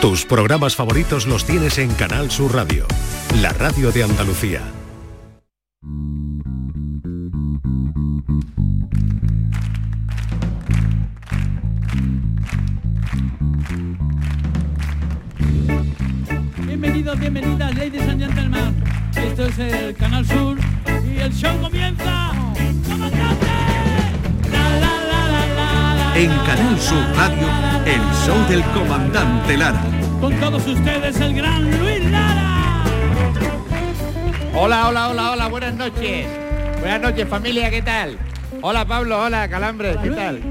Tus programas favoritos los tienes en Canal Sur Radio, la radio de Andalucía. Bienvenidos, bienvenidas, ladies and gentlemen. Esto es el Canal Sur y el show comienza. En Canal Sur Radio, el show del comandante Lara. Con todos ustedes el gran Luis Lara. Hola, hola, hola, hola, buenas noches. Buenas noches, familia, ¿qué tal? Hola, Pablo, hola, Calambres, ¿qué tal?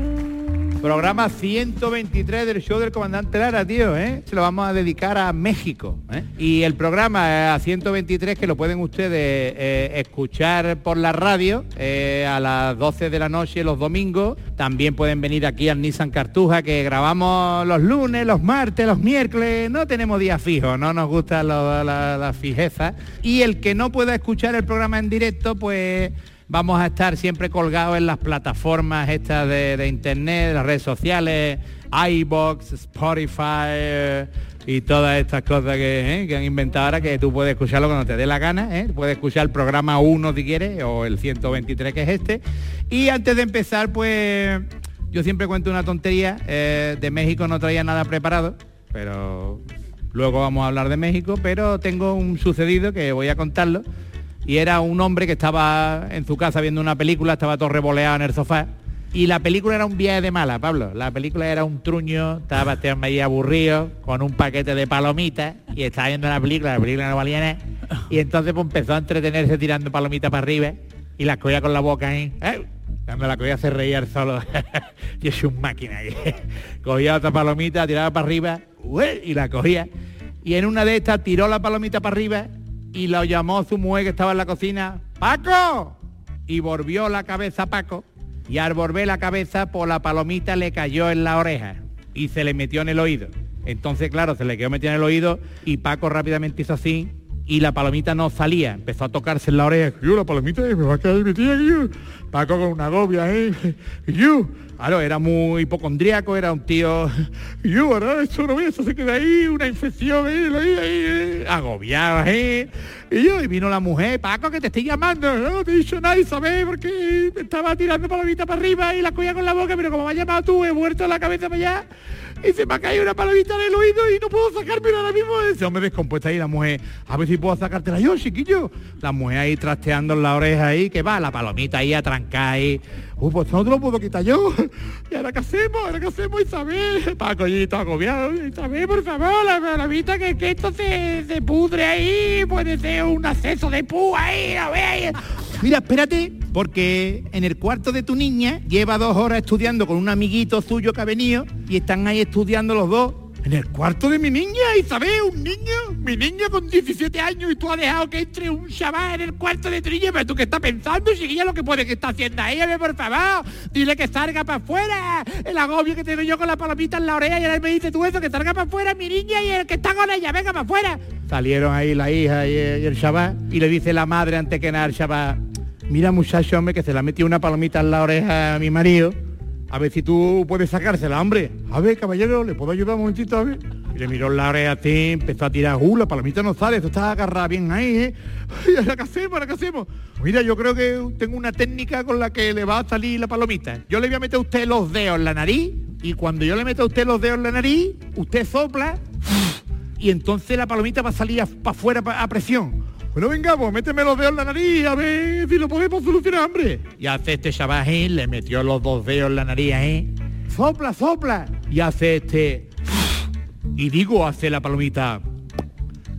Programa 123 del show del comandante Lara, tío, ¿eh? Se lo vamos a dedicar a México, ¿eh? Y el programa eh, a 123 que lo pueden ustedes eh, escuchar por la radio eh, a las 12 de la noche los domingos. También pueden venir aquí al Nissan Cartuja que grabamos los lunes, los martes, los miércoles. No tenemos días fijos, no nos gusta lo- la, la fijeza. Y el que no pueda escuchar el programa en directo, pues vamos a estar siempre colgados en las plataformas estas de, internet, las redes sociales, iBox, Spotify eh, y todas estas cosas que, eh, que han inventado ahora que tú puedes escucharlo cuando te dé la gana, ¿eh? puedes escuchar el programa 1 si quieres o el 123 que es este. Y antes de empezar, pues yo siempre cuento una tontería, de México no traía nada preparado, pero luego vamos a hablar de México, pero tengo un sucedido que voy a contarlo y era un hombre que estaba en su casa viendo una película, estaba todo revoleado en el sofá. Y la película era un viaje de mala, Pablo. La película era un truño, estaba este hombre ahí aburrido, con un paquete de palomitas, y estaba viendo la película, la película no valía nada. Y entonces pues, empezó a entretenerse tirando palomitas para arriba, y las cogía con la boca ahí. ¡eh! Cuando la cogía se reía él solo. Yo soy un máquina. cogía otra palomita, tiraba para arriba, y la cogía. Y en una de estas tiró la palomita para arriba y lo llamó su mujer que estaba en la cocina, ¡Paco! Y volvió la cabeza a Paco y al volver la cabeza por la palomita le cayó en la oreja y se le metió en el oído. Entonces, claro, se le quedó metido en el oído y Paco rápidamente hizo así y la palomita no salía. Empezó a tocarse en la oreja. Yo, la palomita me va a quedar metida aquí. yo. Paco con una agobia, ¿eh? Yo, claro, era muy hipocondríaco, era un tío... Yo, ahora esto no eso se queda ahí, una infección ahí, eh, agobiado, ¿eh? Y yo, y vino la mujer, Paco, que te estoy llamando, no te he dicho nada, ¿sabes? Porque me estaba tirando palomita para arriba y la cogía con la boca, pero como me has llamado tú, he vuelto la cabeza para allá y se me ha caído una palomita en el oído y no puedo sacármela ahora mismo. Ese hombre descompuesta ahí, la mujer, a ver si puedo sacártela yo, chiquillo. La mujer ahí trasteando en la oreja ahí, que va, la palomita ahí atrancada ahí. Uh, pues no te lo puedo quitar yo. ¿Y ahora qué hacemos? ¿Ahora qué hacemos, Isabel? Paco está agobiado. Isabel, por favor, la palomita que, que esto se, se pudre ahí. Puede ser un acceso de pú ahí, a ver. Mira, espérate, porque en el cuarto de tu niña lleva dos horas estudiando con un amiguito suyo que ha venido y están ahí estudiando los dos. En el cuarto de mi niña, Isabel, un niño, mi niña con 17 años y tú has dejado que entre un chaval en el cuarto de niña, pero tú qué estás pensando, chiquilla, lo que puede que está haciendo ahí, a ver, por favor, dile que salga para afuera, el agobio que tengo yo con la palomita en la oreja y ahora me dice tú eso, que salga para afuera mi niña y el que está con ella, venga para afuera. Salieron ahí la hija y el, chaval y le dice la madre antes que nada al chaval, mira muchacho, hombre, que se le ha metido una palomita en la oreja a mi marido. A ver si tú puedes sacársela, hombre. A ver, caballero, ¿le puedo ayudar un momentito? A ver. Y le miró la oreja así, empezó a tirar, uh, la palomita no sale, esto está agarrada bien ahí, ¿eh? ¿ahora qué hacemos? ¿Ahora qué hacemos? Mira, yo creo que tengo una técnica con la que le va a salir la palomita. Yo le voy a meter a usted los dedos en la nariz y cuando yo le meto a usted los dedos en la nariz, usted sopla y entonces la palomita va a salir para afuera a presión. Bueno, venga, pues méteme los dedos en la nariz, a ver si lo podemos solucionar, hombre. Y hace este chaval, ahí, le metió los dos dedos en la nariz, ¿eh? Sopla, sopla. Y hace este... Y digo, hace la palomita...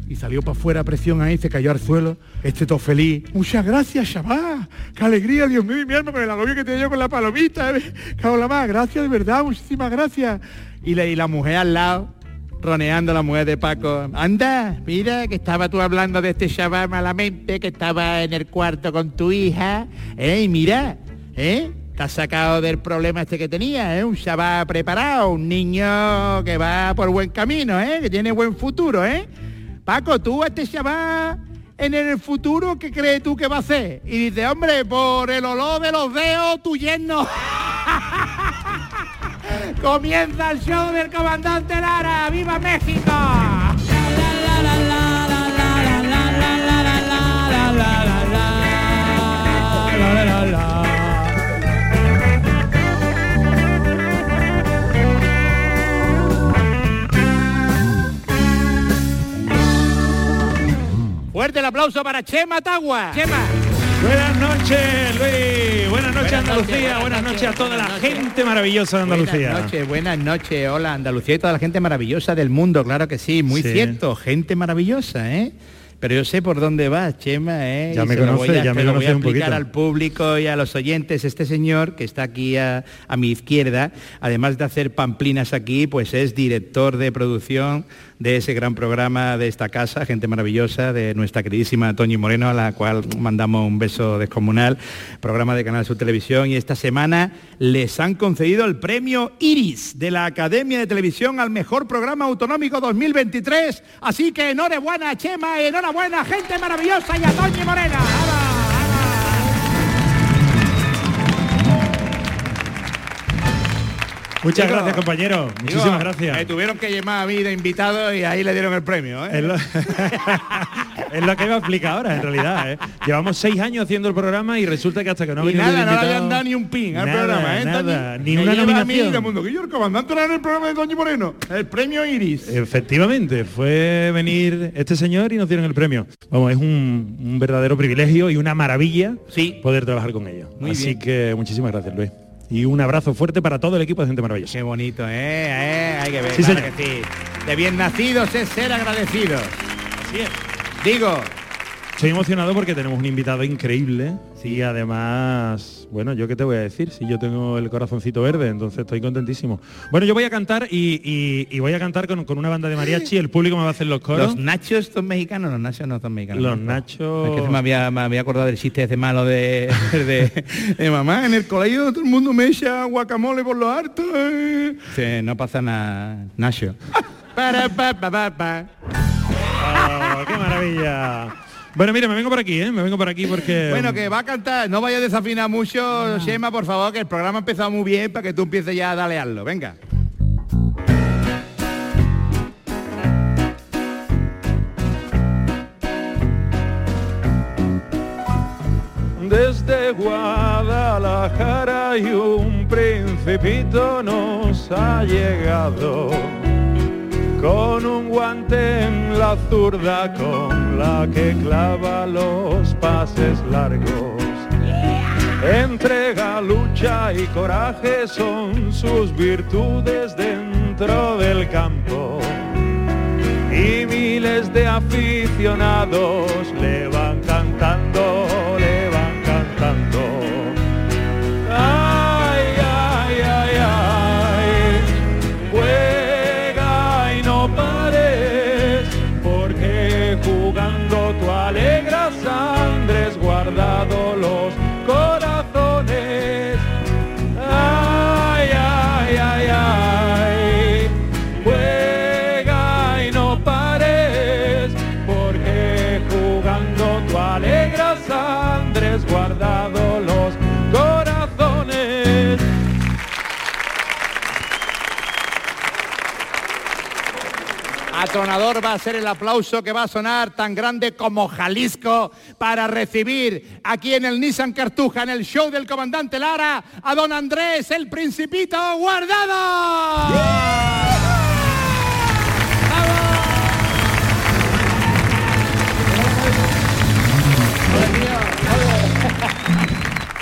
Y salió para afuera a presión ahí, se cayó al suelo. Este todo feliz. Muchas gracias, chaval. Qué alegría, Dios mío, mi alma, con el agobio que tenía yo con la palomita. ¿eh? Cago la más, gracias, de verdad, muchísimas gracias. Y la, y la mujer al lado, roneando la mujer de Paco. Anda, mira, que estaba tú hablando de este chaval malamente, que estaba en el cuarto con tu hija. ¿Eh? Y mira, ¿eh? Te sacado del problema este que tenía, ¿eh? Un chaval preparado, un niño que va por buen camino, ¿eh? Que tiene buen futuro, ¿eh? Paco, tú a este chaval en el futuro, ¿qué crees tú que va a hacer? Y dice, hombre, por el olor de los dedos, tu yerno. Comienza el show del comandante Lara. ¡Viva México! Fuerte el aplauso para Chema Tagua. Chema. Buenas noches, Luis. Buenas noches, Buenas Andalucía. buenas noches a toda la gente maravillosa de Andalucía. Buenas noches, buenas noches. Hola, Andalucía y toda la gente maravillosa del mundo, claro que sí, muy Sí. cierto, gente maravillosa, ¿eh? Pero yo sé por dónde vas, Chema, ¿eh? Ya Y me se lo conoce, voy a- ya me lo voy a explicar al público y a los oyentes. Este señor que está aquí a, a mi izquierda, además de hacer pamplinas aquí, pues es director de producción de ese gran programa de esta casa, gente maravillosa, de nuestra queridísima Toñi Moreno, a la cual mandamos un beso descomunal, programa de Canal Sur Televisión, y esta semana les han concedido el premio Iris de la Academia de Televisión al mejor programa autonómico 2023. Así que enhorabuena, Chema, enhorabuena, gente maravillosa, y a Toñi Moreno. Muchas Digo, gracias, compañero. Muchísimas Digo, gracias. Me tuvieron que llamar a mí de invitado y ahí le dieron el premio, ¿eh? Es lo, es lo que iba a explicar ahora, en realidad. ¿eh? Llevamos seis años haciendo el programa y resulta que hasta que no ha venido nada, no le habían dado ni un pin al Nada, programa, ¿eh? nada, ni una lleva a mí nominación. mundo, que yo el comandante era en el programa de Toñi Moreno, el premio Iris. Efectivamente, fue venir este señor y nos dieron el premio. Vamos, es un, un verdadero privilegio y una maravilla Sí. poder trabajar con ellos. Muy Así bien. que muchísimas gracias, Luis. Y un abrazo fuerte para todo el equipo de Gente Maravillosa. Qué bonito, ¿eh? ¿eh? Hay que ver, Sí, claro señor. que sí. De bien nacidos es ser agradecidos. Digo, Estoy emocionado porque tenemos un invitado increíble y además, bueno, yo qué te voy a decir, si yo tengo el corazoncito verde, entonces estoy contentísimo. Bueno, yo voy a cantar y, y- y voy a cantar con, con una banda de mariachi, el público me va a hacer los coros. los nachos son mexicanos, los nachos no son mexicanos. Los nachos- Es que se me había, me había acordado del chiste ese malo de, de, de mamá. En el colegio todo el mundo me echa guacamole por lo harto. eh". Sí, no pasa nada, Nacho. Para, pa, pa, pa, pa. ¡Ah, ¡Qué maravilla! Bueno, mira, me vengo por aquí, ¿eh? Me vengo por aquí porque... Bueno, que va a cantar, no vaya a desafinar mucho, Shema, por favor, que el programa ha empezado muy bien para que tú empieces ya a dalearlo. Venga. Desde Guadalajara y un principito nos ha llegado con un guante en la zurda con la que clava los pases largos. Entrega, lucha y coraje son sus virtudes dentro del campo y miles de aficionados le van cantando, le van cantando. Atronador va a ser el aplauso que va a sonar tan grande como Jalisco para recibir aquí en el Nissan Cartuja, en el show del comandante Lara, a don Andrés, el principito guardado.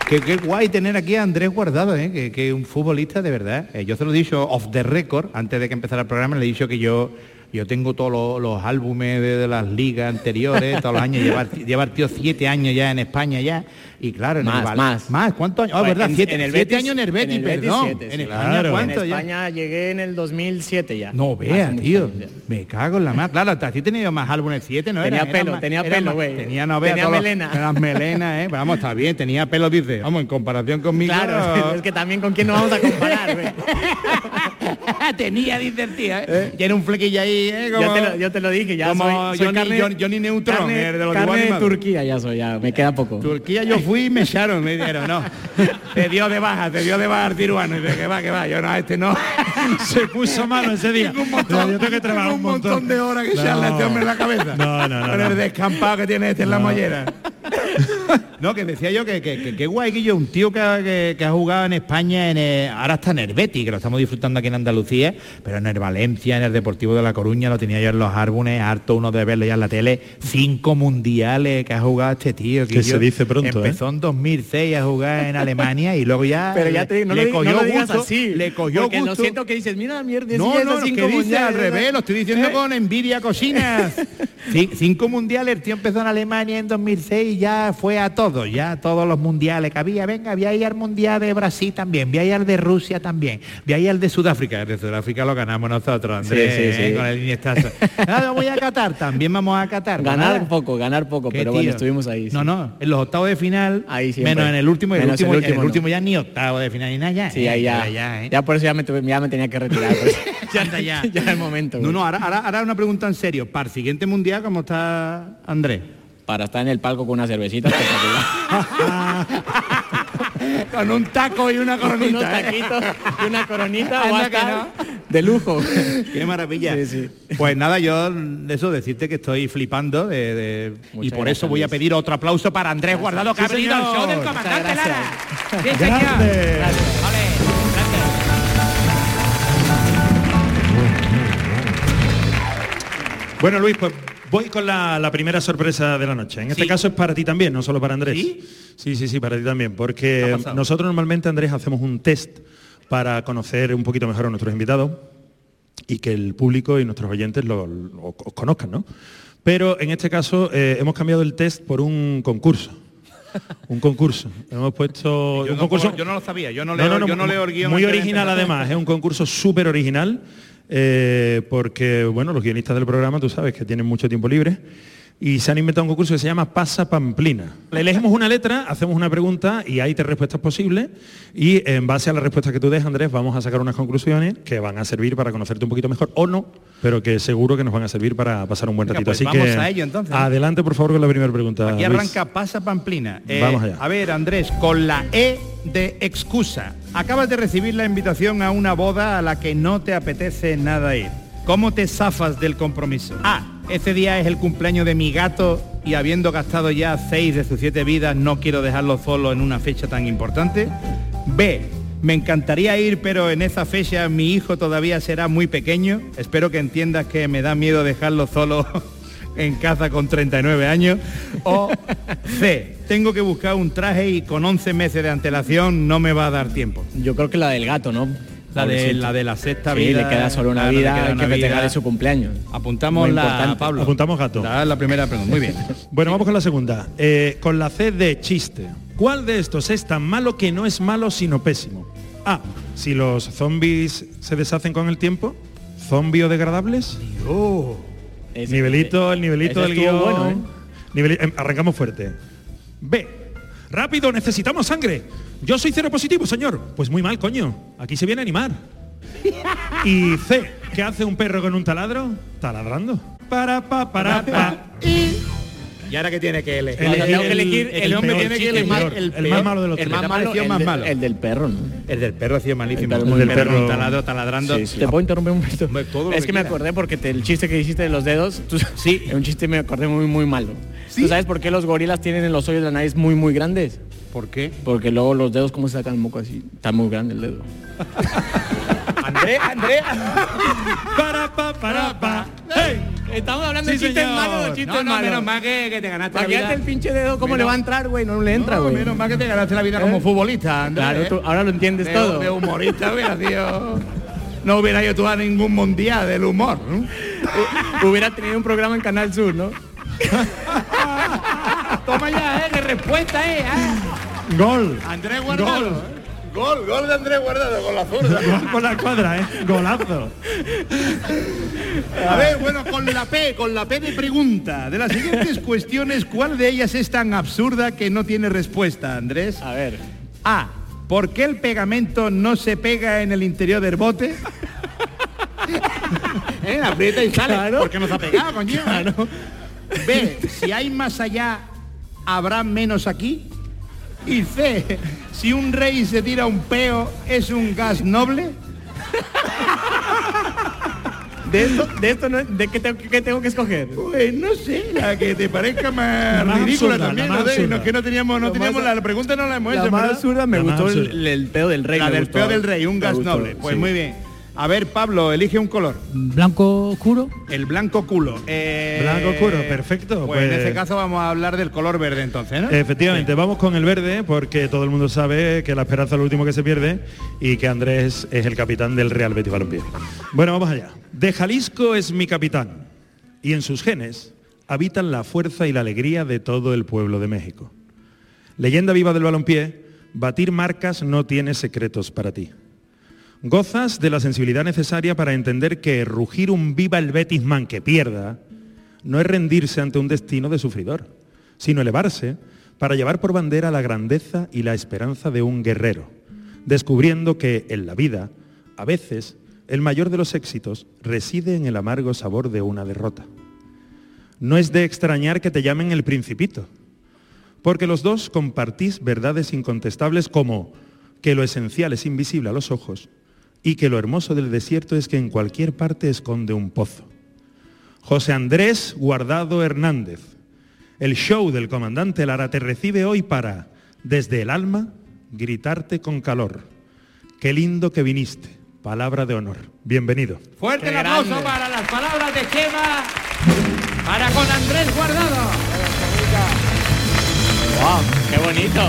Qué, qué guay tener aquí a Andrés Guardado, ¿eh? que, que un futbolista de verdad. Eh, yo se lo he dicho off the record, antes de que empezara el programa, le he dicho que yo yo tengo todos los, álbumes de, las ligas anteriores, todos los años, llevar, llevar siete años ya en España ya, y claro, en Más, el Val- más. más, ¿cuántos años? Ah, Pues verdad, en- siete, en el siete Betis- años en el Betis, en el Betis, perdón. siete, en sí. España, Claro. ¿cuánto En ya? España llegué en el 2007 ya. No vea, tío. Me cago en la más. Claro, hasta así tenido más álbumes siete, ¿no? Tenía Eran- pelo, tenía eran pelo, güey. Tenía, no vea, Tenía todos melena. Las melenas, ¿eh? Vamos, está bien, tenía pelo, dice. Vamos, en comparación conmigo. Claro, es que también con quién nos vamos a comparar, güey. tenía, dice el tío, ¿eh? Tiene un flequillo ahí, ¿eh? Como, Yo te, lo, yo te lo dije, ya como soy, soy Johnny- carne, Johnny- Johnny Neutron, carne, el de los carne de. Turquía ya soy, ya me queda poco. Turquía yo fui y me echaron, me dijeron, no, te dio de baja, te dio de baja el tiruano. Y dije, que va, que va, yo no, a este no. Se puso malo ese día. Tengo un montón, yo tengo que trabajar tengo un montón de horas que echarle a este hombre en la cabeza. No, no, no, Con no. el descampado que tiene este en la No. mollera. No, que decía yo que, que, que- que guay que yo, un tío que, ha- que- que ha jugado en España, en el- ahora está en el Betis, que lo estamos disfrutando aquí en Andalucía, pero en el Valencia, en el Deportivo de La Coruña, lo tenía yo en los árboles, harto uno de verlo ya en la tele, cinco mundiales que ha jugado este tío. Que se dice pronto, ¿eh? Empezó en 2006 a jugar en Alemania y luego ya Pero ya te no, le no cogió gusto, así. le cogió porque gusto. lo siento que dices, mira, mierda, No, no, cinco que dice al revés, lo estoy diciendo ¿Eh? con envidia cocinas. Ci- cinco mundiales, el tío empezó en Alemania en 2006 y ya fue a todos, ya todos los mundiales que había. Venga, voy a ir al mundial de Brasil también, voy a ir al de Rusia también, voy a ir al de Sudáfrica. El de Sudáfrica lo ganamos nosotros, Andrés, Sí, sí, sí. eh, con el Iniestazo. Nada, voy a Qatar, también vamos a Qatar. Ganar poco, ganar poco, pero bueno, tío. estuvimos ahí. No, no, en los octavos de final, Ahí siempre. menos en el último, y el último, el en el último no. último ya ni octavo de final ni nada ya. Sí, eh, ahí ya. ya, eh. Ya por eso ya me, tuve- ya me tenía que retirar. Ya está, ya. ya es el momento. No, no, ahora, ahora, ahora una pregunta en serio. Para el siguiente mundial, ¿cómo está Andrés? Para estar en el palco con una cervecita espectacular. Con un taco y una Unos coronita. ¿eh? taquitos y una coronita Anda va a que estar de lujo. Qué maravilla. Sí, sí. Pues nada, yo de eso decirte que estoy flipando de, de- y por gracias, eso voy a pedir otro aplauso para Andrés Guardado que Sí, ha venido al show del comandante. Lara. Sí, señor. Grande. Ole, gracias. Bueno, Luis, pues voy con la, la primera sorpresa de la noche. En este Sí. caso es para ti también, no solo para Andrés. ¿Sí? Sí, sí, sí, para ti también. ¿Qué Porque nosotros normalmente, Andrés, hacemos un test para conocer un poquito mejor a nuestros invitados y que el público y nuestros oyentes lo, lo- conozcan, ¿no? Pero en este caso eh, hemos cambiado el test por un concurso. Un concurso. Hemos puesto Yo un no, concurso. puedo- yo no lo sabía, yo no leo, no, no, yo no leo el guion. Muy original además, es un concurso súper original, eh, porque bueno, los guionistas del programa, tú sabes que tienen mucho tiempo libre, y se han inventado un concurso que se llama Pasa Pamplina. Le elegimos una letra, hacemos una pregunta y hay tres respuestas posibles, y en base a las respuestas que tú des, Andrés, vamos a sacar unas conclusiones que van a servir para conocerte un poquito mejor, o no, pero que seguro que nos van a servir para pasar un buen Venga, ratito. pues Así vamos que a ello, entonces. adelante, por favor, con la primera pregunta. Aquí Luis. arranca Pasa Pamplina. Eh, Vamos allá. A ver, Andrés, con la E de excusa. Acabas de recibir la invitación a una boda a la que no te apetece nada ir. ¿Cómo te zafas del compromiso? A. Ese día es el cumpleaños de mi gato y habiendo gastado ya seis de sus siete vidas, no quiero dejarlo solo en una fecha tan importante. B. Me encantaría ir, pero en esa fecha mi hijo todavía será muy pequeño. Espero que entiendas que me da miedo dejarlo solo en casa con 39 años. O C, tengo que buscar un traje y con 11 meses de antelación no me va a dar tiempo. Yo creo que la del gato, ¿no? La de, la de la sexta Sí, vida. le queda solo una claro, vida queda hay una que festejar vida. de su cumpleaños. Apuntamos la. Pablo. Apuntamos gato. La, la primera pregunta. Muy bien. Bueno, vamos con la segunda. Eh, con la C de chiste. ¿Cuál de estos es tan malo que no es malo sino pésimo? A. Si los zombies se deshacen con el tiempo. ¿Zombiodegradables? Ese- Nivelito, el nivelito del guion. bueno, ¿eh? Em, arrancamos fuerte. B. Rápido, necesitamos sangre. Yo soy cero positivo, señor. Pues muy mal, coño. Aquí se viene a animar. Y C. ¿Qué hace un perro con un taladro? Taladrando. Para, pa, para, pa. ¿Y ahora qué tiene que elegir? El, el hombre peor tiene que elegir el el, el más malo de los el tres. más El malo, malo, el, más malo. el del perro, ¿no? El del perro ha sido malísimo. El del perro taladro, taladrando. Sí, sí. ¿Te puedo interrumpir un momento? Hombre, todo lo es que que me acordé porque te- el chiste que hiciste de los dedos, tú- Sí. es un chiste me acordé muy muy malo. ¿Tú sabes por qué los gorilas tienen en los hoyos de la nariz muy muy grandes? ¿Por qué? Porque luego los dedos cómo se sacan el moco así, está muy grande el dedo. Andrés, Andrés. Para, pa, para, pa. ¡Hey! Estamos hablando Sí, de chistes señor. malos, de chistes No, no, malos. menos mal que, que te ganaste la Imagínate vida. el pinche dedo cómo Menos- le va a entrar, güey, no le entra, No, güey. menos mal que te ganaste la vida como ¿Eh? futbolista. Claro, ¿eh? tú ahora lo entiendes de, todo. de humorista hubiera sido... No hubiera ido tú a ningún mundial del humor. ¿no? Hubiera tenido un programa en Canal Sur, ¿no? Toma ya, ¿eh? ¡Qué respuesta, eh! ah. Gol. Andrés Guardado. ¿eh? Gol, gol de Andrés Guardado con la zurda. Con la cuadra, ¿eh? Golazo. A ver, bueno, con la P, con la P de pregunta. De las siguientes cuestiones, ¿cuál de ellas es tan absurda que no tiene respuesta, Andrés? A ver. A. ¿Por qué el pegamento no se pega en el interior del bote? ¿Eh? Aprieta y sale. Claro. ¿Por qué no se ha pegado, coño? B. Si hay más allá, ¿habrá menos aquí? Y C, si un rey se tira un peo, ¿es un gas noble? De esto, de esto no, ¿de qué tengo, qué tengo que escoger? Pues no sé, la que te parezca más, La más ridícula absurda, también. la más No, sé, absurda. no, que no teníamos, no La teníamos más- la, pregunta no la hemos La hecho, más absurda me La más gustó el, peo del rey. La del gustó. peo del rey, un gas gustó, noble. Pues sí. muy bien. A ver, Pablo, elige un color. Blanco oscuro. El blanco culo. Eh, Blanco oscuro, perfecto, Pues, en pues- este caso vamos a hablar del color verde entonces, ¿no? Efectivamente, vamos con el verde porque todo el mundo sabe que la esperanza es lo último que se pierde y que Andrés es el capitán del Real Betis Balompié. Bueno, vamos allá. De Jalisco es mi capitán y en sus genes habitan la fuerza y la alegría de todo el pueblo de México. Leyenda viva del balompié, batir marcas no tiene secretos para ti. Gozas de la sensibilidad necesaria para entender que rugir un viva el Betisman que pierda no es rendirse ante un destino de sufridor, sino elevarse para llevar por bandera la grandeza y la esperanza de un guerrero, descubriendo que en la vida, a veces, el mayor de los éxitos reside en el amargo sabor de una derrota. No es de extrañar que te llamen el principito, porque los dos compartís verdades incontestables como que lo esencial es invisible a los ojos y que lo hermoso del desierto es que en cualquier parte esconde un pozo. José Andrés Guardado Hernández, el show del comandante Lara te recibe hoy para, desde el alma, gritarte con calor. Qué lindo que viniste. Palabra de honor. Bienvenido. Fuerte el aplauso para las palabras de Chema. Para con Andrés Guardado. ¡Wow! ¡Qué bonito!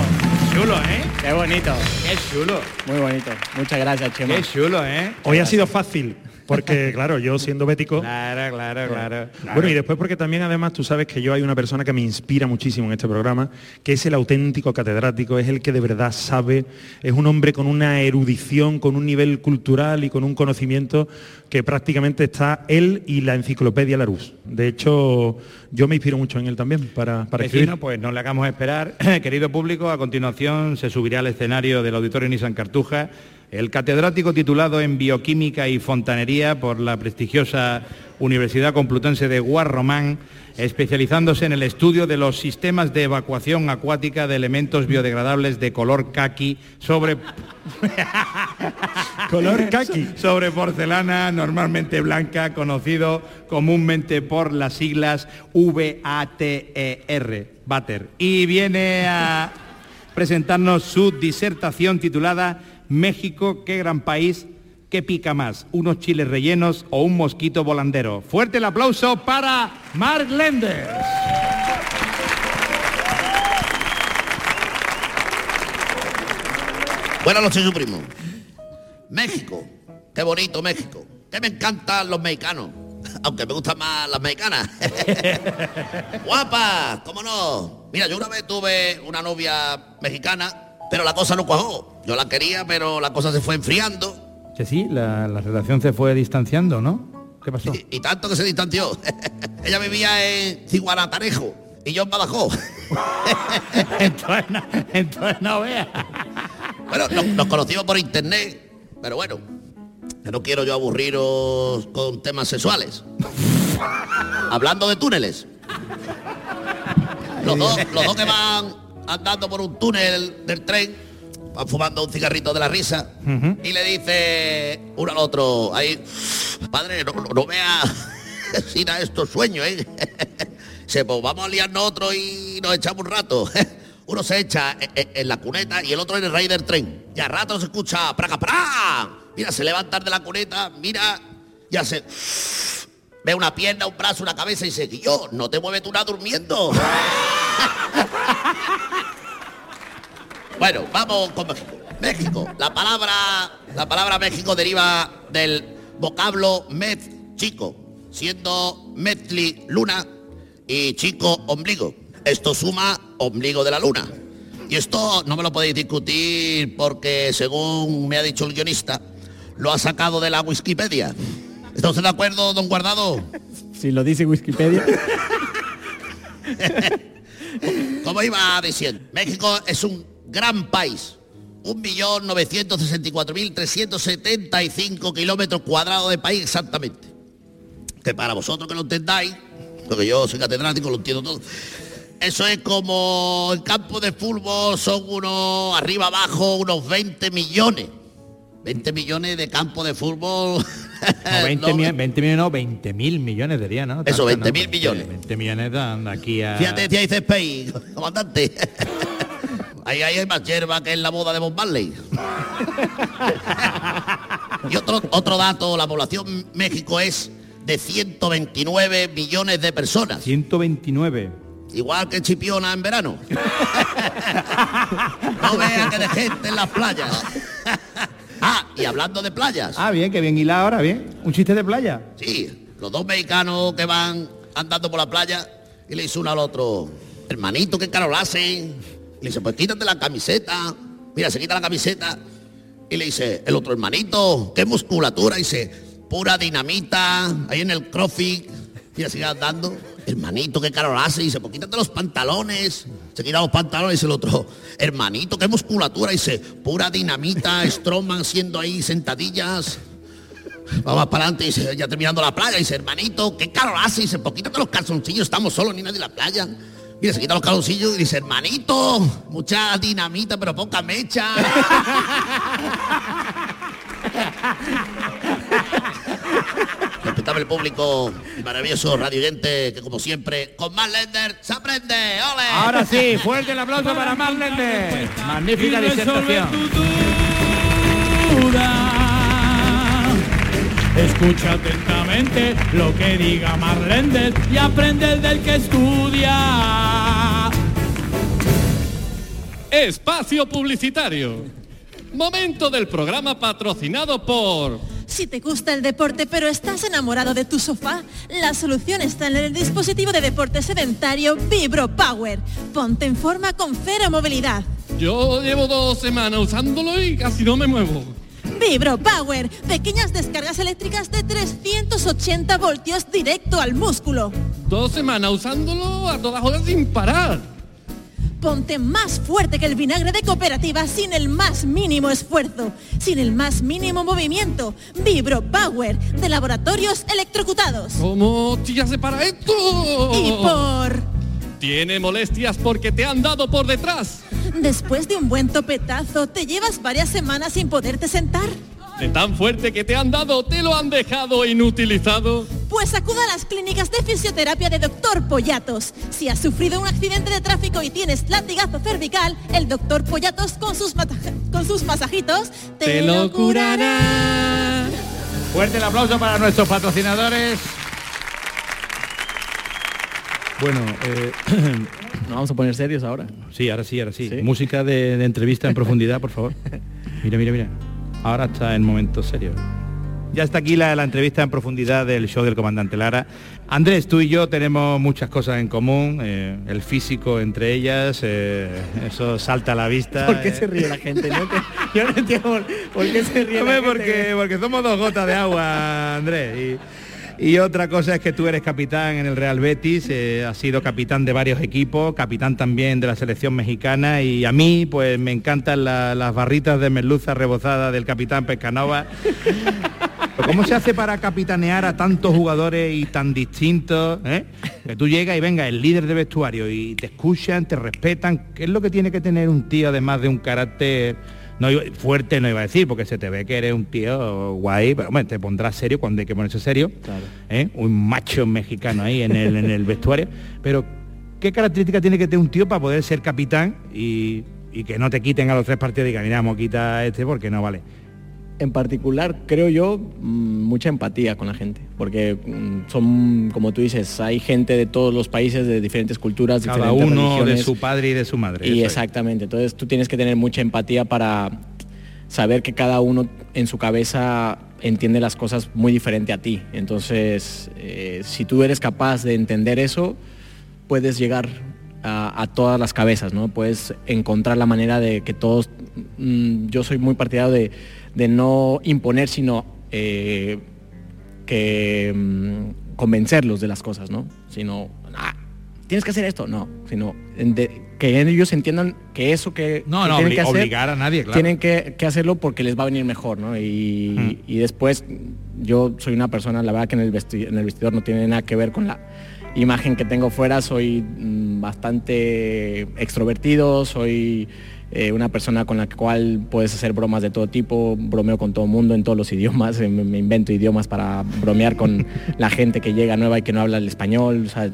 Chulo, ¿eh? ¡Qué bonito! Qué chulo. Muy bonito. Muchas gracias, Chema. Qué chulo, ¿eh? Hoy ha sido fácil, porque claro, yo siendo bético, Claro, claro, claro. Bueno, y después porque también además tú sabes que yo hay una persona que me inspira muchísimo en este programa, que es el auténtico catedrático, es el que de verdad sabe, es un hombre con una erudición, con un nivel cultural y con un conocimiento que prácticamente está él y la enciclopedia Larus. De hecho, yo me inspiro mucho en él también para, para escribir. Vecino, pues no le hagamos esperar. Querido público, a continuación se subirá al escenario del Auditorio Nissan Cartuja el catedrático titulado en Bioquímica y Fontanería por la prestigiosa Universidad Complutense de Guarromán, especializándose en el estudio de los sistemas de evacuación acuática de elementos biodegradables de color caqui sobre Color kaki. sobre porcelana normalmente blanca, conocido comúnmente por las siglas VATER, Bater. Y viene a presentarnos su disertación titulada México, qué gran país, qué pica más, unos chiles rellenos o un mosquito volandero. Fuerte el aplauso para Mark Lenders. Buenas noches, su primo. México. Qué bonito México. Que me encantan los mexicanos. Aunque me gustan más las mexicanas. Guapa, ¿cómo no? Mira, yo una vez tuve una novia mexicana, pero la cosa no cuajó. Yo la quería, pero la cosa se fue enfriando. Que sí, la, la relación se fue distanciando, ¿no? ¿Qué pasó? Y, y tanto que se distanció. Ella vivía en Ciguanatanejo y yo en Badajoz. entonces, no, entonces no veas. Bueno, nos, nos conocimos por internet, pero bueno, no quiero yo aburriros con temas sexuales. Hablando de túneles. Los dos, los dos que van andando por un túnel del tren, van fumando un cigarrito de la risa, y le dice uno al otro, ahí, padre, no, no, no vea si da esto sueño, ¿eh? Se, pues vamos a liarnos otro y nos echamos un rato. Uno se echa en, en- en la cuneta y el otro en el raíz del tren. Y a rato se escucha praca pra. Mira, se levanta de la cuneta, mira, ya se ve una pierna, un brazo, una cabeza y dice, yo, no te mueves tú nada durmiendo. bueno, vamos con México. México. La palabra, la palabra México deriva del vocablo mez chico, siendo mezli luna y chico ombligo. Esto suma ombligo de la luna. Y esto no me lo podéis discutir porque según me ha dicho el guionista, lo ha sacado de la Wikipedia. ¿Está usted de acuerdo, don Guardado? Si lo dice Wikipedia. Como iba diciendo, México es un gran país. 1.964.375 kilómetros cuadrados de país exactamente. Que para vosotros que lo entendáis, porque yo soy catedrático, lo entiendo todo. Eso es como el campo de fútbol son unos, arriba abajo, unos 20 millones. 20 millones de campo de fútbol. No, 20, No, mi- 20 millones, no, 20 mil millones diría, ¿no? Eso, Tanto, 20.000 ¿no? millones. 20 millones dan aquí a... Fíjate, ahí dice Spey, comandante. Ahí, ahí hay más hierba que en la boda de Bob Marley. y otro, otro dato, la población México es de 129 millones de personas. 129. Igual que Chipiona en verano. no vea que de gente en las playas. ah, y hablando de playas. Ah, bien, que bien hilado ahora, bien. Un chiste de playa. Sí, los dos mexicanos que van andando por la playa y le dice uno al otro, hermanito, qué caro lo hacen. Le dice, pues quítate la camiseta. Mira, se quita la camiseta. Y le dice, el otro hermanito, qué musculatura. Dice, pura dinamita, ahí en el crossfit. Mira, sigue andando. Hermanito, qué caro hace. Dice, pues quítate los pantalones. Se quita los pantalones dice el otro, hermanito, qué musculatura. Dice, pura dinamita, Strongman siendo ahí sentadillas. Vamos para adelante y dice, ya terminando la playa, dice, hermanito, qué caro hace, dice, pues quítate los calzoncillos, estamos solos, ni nadie en la playa. Mira, se quita los calzoncillos y dice, hermanito, mucha dinamita, pero poca mecha. Respetable público y maravilloso radio oyente, que como siempre, con más Lender se aprende. ¡Ole! Ahora sí, fuerte el aplauso para Marlene. Magnífica y resolver disertación. Escucha atentamente lo que diga Marlender y aprende del que estudia. Espacio Publicitario. Momento del programa patrocinado por... Si te gusta el deporte pero estás enamorado de tu sofá, la solución está en el dispositivo de deporte sedentario Vibro Power. Ponte en forma con Fero Movilidad. Yo llevo dos semanas usándolo y casi no me muevo. Vibro Power, pequeñas descargas eléctricas de 380 voltios directo al músculo. Dos semanas usándolo a todas horas sin parar. Ponte más fuerte que el vinagre de cooperativa sin el más mínimo esfuerzo, sin el más mínimo movimiento. Vibro Power, de laboratorios electrocutados. ¿Cómo te hace para esto? Y por... Tiene molestias porque te han dado por detrás. Después de un buen topetazo, ¿te llevas varias semanas sin poderte sentar? De tan fuerte que te han dado, te lo han dejado inutilizado. Pues acuda a las clínicas de fisioterapia de Doctor Pollatos. Si has sufrido un accidente de tráfico y tienes latigazo cervical, el Doctor Pollatos con sus, con sus masajitos te, lo curará. Fuerte el aplauso para nuestros patrocinadores. Bueno, eh, Nos vamos a poner serios ahora. sí, ahora sí, ahora sí. ¿Sí? Música de, de entrevista en profundidad, por favor. Mira, mira, mira. Ahora está en momento serio. Ya está aquí la, la entrevista en profundidad del show del comandante Lara. Andrés, tú y yo tenemos muchas cosas en común, eh, el físico entre ellas, eh, eso salta a la vista. ¿Por qué eh. se ríe la gente? no? Yo no entiendo por, por qué se ríe Hombre, la gente. porque, porque somos dos gotas de agua, Andrés. Y, y otra cosa es que tú eres capitán en el Real Betis, eh, has sido capitán de varios equipos, capitán también de la selección mexicana y a mí pues me encantan la- las barritas de merluza rebozada del capitán Pescanova. ¿Cómo se hace para capitanear a tantos jugadores y tan distintos? eh? Que tú llegas y venga, el líder de vestuario y te escuchan, te respetan. ¿Qué es lo que tiene que tener un tío además de un carácter no iba- fuerte, no iba a decir, porque se te ve que eres un tío guay, pero hombre, te pondrás serio cuando hay que ponerse serio. ¿eh? Un macho mexicano ahí en el, en el vestuario. Pero, ¿qué característica tiene que tener un tío para poder ser capitán y, y que no te quiten a los tres partidos y digan, mira, quita este porque no vale? En particular, creo yo, mm, mucha empatía con la gente, porque mm, son, como tú dices, hay gente de todos los países, de diferentes culturas, Cada diferentes uno de religiones. su padre y de su madre. Y es. exactamente, entonces tú tienes que tener mucha empatía para saber que cada uno en su cabeza entiende las cosas muy diferente a ti. Entonces, eh, si tú eres capaz de entender eso, puedes llegar a, a todas las cabezas, ¿no? Puedes encontrar la manera de que todos, mm, yo soy muy partidario de, de no imponer, sino eh, que mm, convencerlos de las cosas, ¿no? Sino, "Ah, tienes que hacer esto, no, sino de- que ellos entiendan que eso que, No, que no, tienen obli- que hacer, obligar a nadie, claro. tienen que, que hacerlo porque les va a venir mejor, ¿no? Y, y después yo soy una persona, la verdad que en el, vesti- en el vestidor no tiene nada que ver con la imagen que tengo fuera, soy mm, bastante extrovertido, soy eh, una persona con la cual puedes hacer bromas de todo tipo, bromeo con todo el mundo en todos los idiomas, me, me invento idiomas para bromear con la gente que llega nueva y que no habla el español, o sea,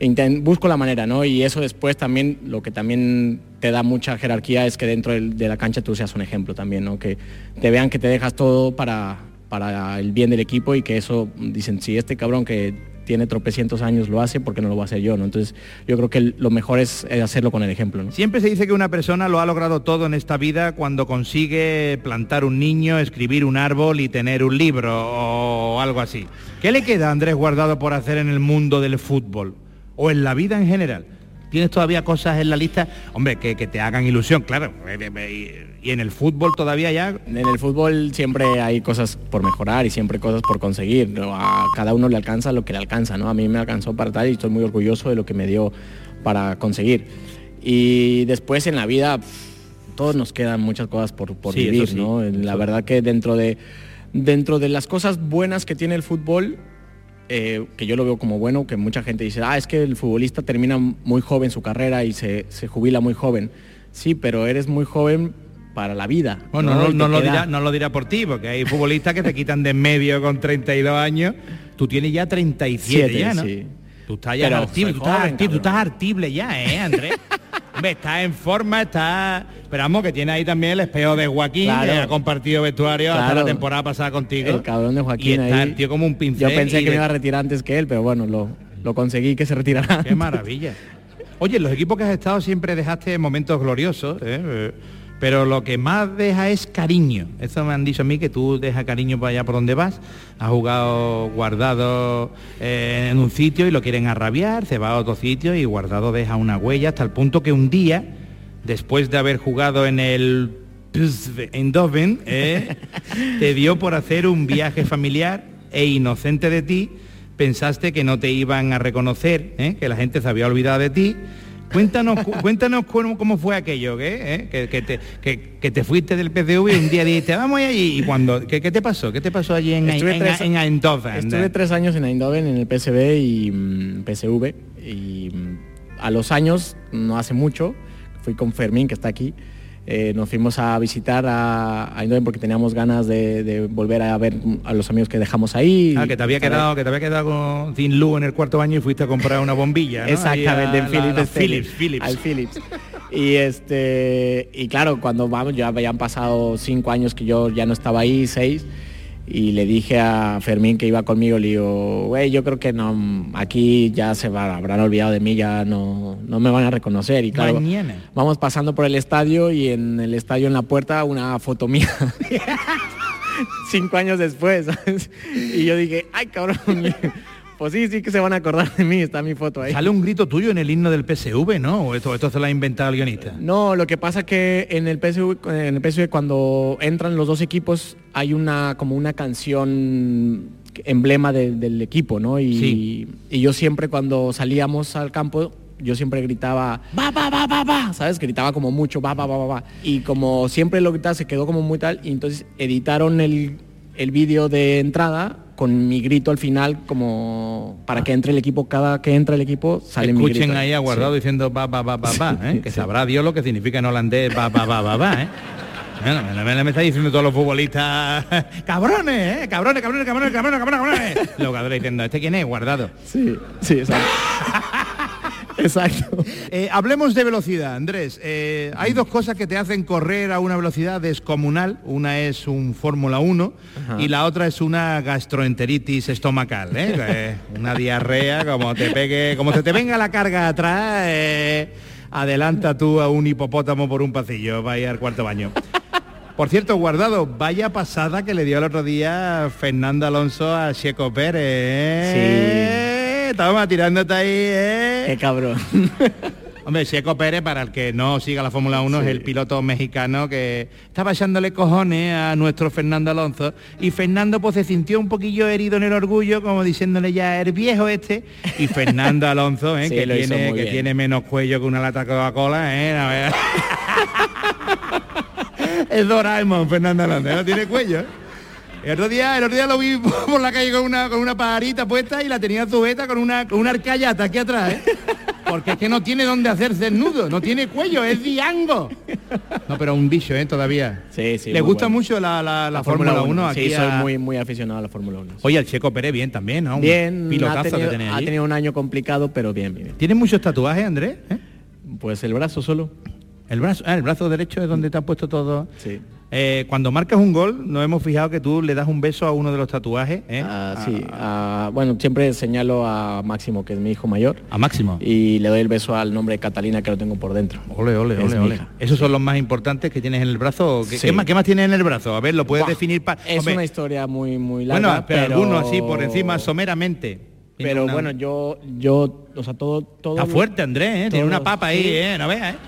inten- busco la manera, ¿no? Y eso después también, lo que también te da mucha jerarquía es que dentro de la cancha tú seas un ejemplo también, ¿no? Que te vean que te dejas todo para, para el bien del equipo y que eso, dicen, si este cabrón que tiene tropecientos años lo hace, ¿por qué no lo voy a hacer yo, no? Entonces yo creo que lo mejor es eh, hacerlo con el ejemplo. Siempre se dice que una persona lo ha logrado todo en esta vida cuando consigue plantar un niño, escribir un árbol y tener un libro o algo así. ¿Qué le queda a Andrés Guardado por hacer en el mundo del fútbol o en la vida en general? ¿Tienes todavía cosas en la lista? Hombre, que, que te hagan ilusión, claro. Y en el fútbol todavía ya... En el fútbol siempre hay cosas por mejorar y siempre cosas por conseguir. ¿no? A cada uno le alcanza lo que le alcanza, ¿no? A mí me alcanzó para tal y estoy muy orgulloso de lo que me dio para conseguir. Y después en la vida todos nos quedan muchas cosas por, por Sí, vivir, sí, ¿no? La verdad que dentro de, dentro de las cosas buenas que tiene el fútbol, eh, que yo lo veo como bueno, que mucha gente dice, ah, es que el futbolista termina muy joven su carrera y se, se jubila muy joven. Sí, pero eres muy joven para la vida. Bueno, no, lo dirá, no lo dirá por ti, porque hay futbolistas que te quitan de en medio con 32 años. Tú tienes ya 37 Siete, ya, ¿no? sí. Tú estás ya artible, tú estás, joven, arti- tú cabrón. estás artible ya, ¿eh, Andrés? Estás en forma, estás... Pero vamos, que tiene ahí también el espejo de Joaquín, Claro. que ha compartido vestuario hasta Claro. la temporada pasada contigo. El cabrón de Joaquín Y está ahí. el tío como un pincel. Yo pensé que me de- iba a retirar antes que él, pero bueno, lo, lo conseguí que se retirara. Qué maravilla. Oye, en los equipos que has estado siempre dejaste momentos gloriosos, ¿eh? Pero lo que más deja es cariño. Eso me han dicho a mí que tú dejas cariño para allá por donde vas. Has jugado guardado eh, en un sitio y lo quieren arrabiar, se va a otro sitio y guardado deja una huella hasta el punto que un día, después de haber jugado en el PSV Eindhoven, eh, te dio por hacer un viaje familiar e inocente de ti pensaste que no te iban a reconocer, ¿eh? que la gente se había olvidado de ti. Cuéntanos, cu- cuéntanos cómo, cómo fue aquello, ¿qué? ¿Eh? Que, que te, que- que te fuiste del PCV y un día dijiste, vamos allí. Y cuando, ¿qué, qué te pasó? ¿Qué te pasó allí en, Estuve en, tres- en Eindhoven? Estuve tres años en Eindhoven, en el PSV y mm, PSV, y mm, a los años, no hace mucho, fui con Fermín, que está aquí, eh, nos fuimos a visitar a, a porque teníamos ganas de, de volver a ver a los amigos que dejamos ahí. Ah, que te había quedado, que te había quedado con- sin luz en el cuarto baño y fuiste a comprar una bombilla. ¿no? Exactamente, en Philips, la Philips, Philips. Al Philips. Y este y claro, cuando vamos, ya habían pasado cinco años que yo ya no estaba ahí, seis, y le dije a Fermín que iba conmigo, le digo, güey, yo creo que no, aquí ya se va, habrán olvidado de mí, ya no, no me van a reconocer. Y claro, Mañana. vamos pasando por el estadio y en el estadio en la puerta una foto mía. Cinco años después. Y yo dije, ay cabrón, pues sí, sí que se van a acordar de mí, está mi foto ahí. Sale un grito tuyo en el himno del PSV, ¿no? ¿O esto, esto se lo ha inventado el guionista? No, lo que pasa que en el PSV, en el PSV cuando entran los dos equipos hay una como una canción emblema de- del equipo, ¿no? Y, Sí. y yo siempre cuando salíamos al campo yo siempre gritaba va va va va va, ¿sabes? Gritaba como mucho va va va va va y como siempre lo gritaba se quedó como muy tal y entonces editaron el el vídeo de entrada con mi grito al final como para que entre el equipo cada que entra el equipo sale mi Escuchen grito. ahí a Guardado Sí. diciendo va, va, va, va, va, ¿eh? que sí. sabrá Dios lo que significa en holandés va, va, va, va, va, ¿eh? Bueno, me, me- está diciendo todos los futbolistas, cabrones, ¿eh? cabrones, cabrones, cabrones, cabrones, cabrones, cabrones. Los jugadores diciendo, ¿este quién es? Guardado. Sí, sí, exacto. exacto. Eh, hablemos de velocidad, Andrés. Eh, hay dos cosas que te hacen correr a una velocidad descomunal. Una es un Fórmula 1 y la otra es una gastroenteritis estomacal. ¿eh? Una diarrea, como te pegue, como se te venga la carga atrás, adelanta tú a un hipopótamo por un pasillo, vaya al cuarto baño. Por cierto, guardado, vaya pasada que le dio el otro día Fernando Alonso a Checo Pérez. ¿Eh? Toma, tirándote ahí, ¿eh? Qué cabrón. Hombre, Checo Pérez, para el que no siga la Fórmula 1, es el piloto mexicano que estaba echándole cojones a nuestro Fernando Alonso y Fernando pues se sintió un poquillo herido en el orgullo, como diciéndole ya el viejo este, y Fernando Alonso, ¿eh? Sí, que, tiene, que tiene menos cuello que una lata de Coca-Cola, ¿eh? La verdad. es Doraemon, Fernando Alonso, ¿eh? no tiene cuello. El otro día, el otro día lo vi por la calle con una, con una pajarita puesta y la tenía sujeta con una, con una arcayata aquí atrás, ¿eh? Porque es que no tiene dónde hacerse el nudo, no tiene cuello, es diango. No, pero un bicho, ¿eh? Todavía. Sí, sí. ¿Le gusta bueno. mucho la, la, la Fórmula 1 aquí? Sí, soy muy, muy aficionado a la Fórmula 1. Oye, el Checo Pérez bien también, ¿no? Un Bien, ha pilotazo tenido, que tenés ha tenido un año complicado, pero bien, bien. ¿Tienes muchos tatuajes, Andrés? ¿Eh? Pues el brazo solo. El brazo, ah, el brazo derecho es donde te has puesto todo. Sí. Eh, cuando marcas un gol, nos hemos fijado que tú le das un beso a uno de los tatuajes. ¿eh? Ah, sí. ah, bueno, siempre señalo a Máximo, que es mi hijo mayor, A Máximo. y le doy el beso al nombre de Catalina, que lo tengo por dentro. Ole, ole, Es ole, ole. hija. ¿Esos son los más importantes que tienes en el brazo? ¿Qué, Sí. qué más, qué más tienes en el brazo? A ver, ¿lo puedes Buah, definir para...? Es una historia muy, muy larga. bueno, pero, pero alguno así por encima, someramente. Pero una- bueno, yo, yo, o sea, todo, todo. Está fuerte, Andrés, ¿eh? Tiene una papa ahí, sí. ¿eh? No veas, ¿eh?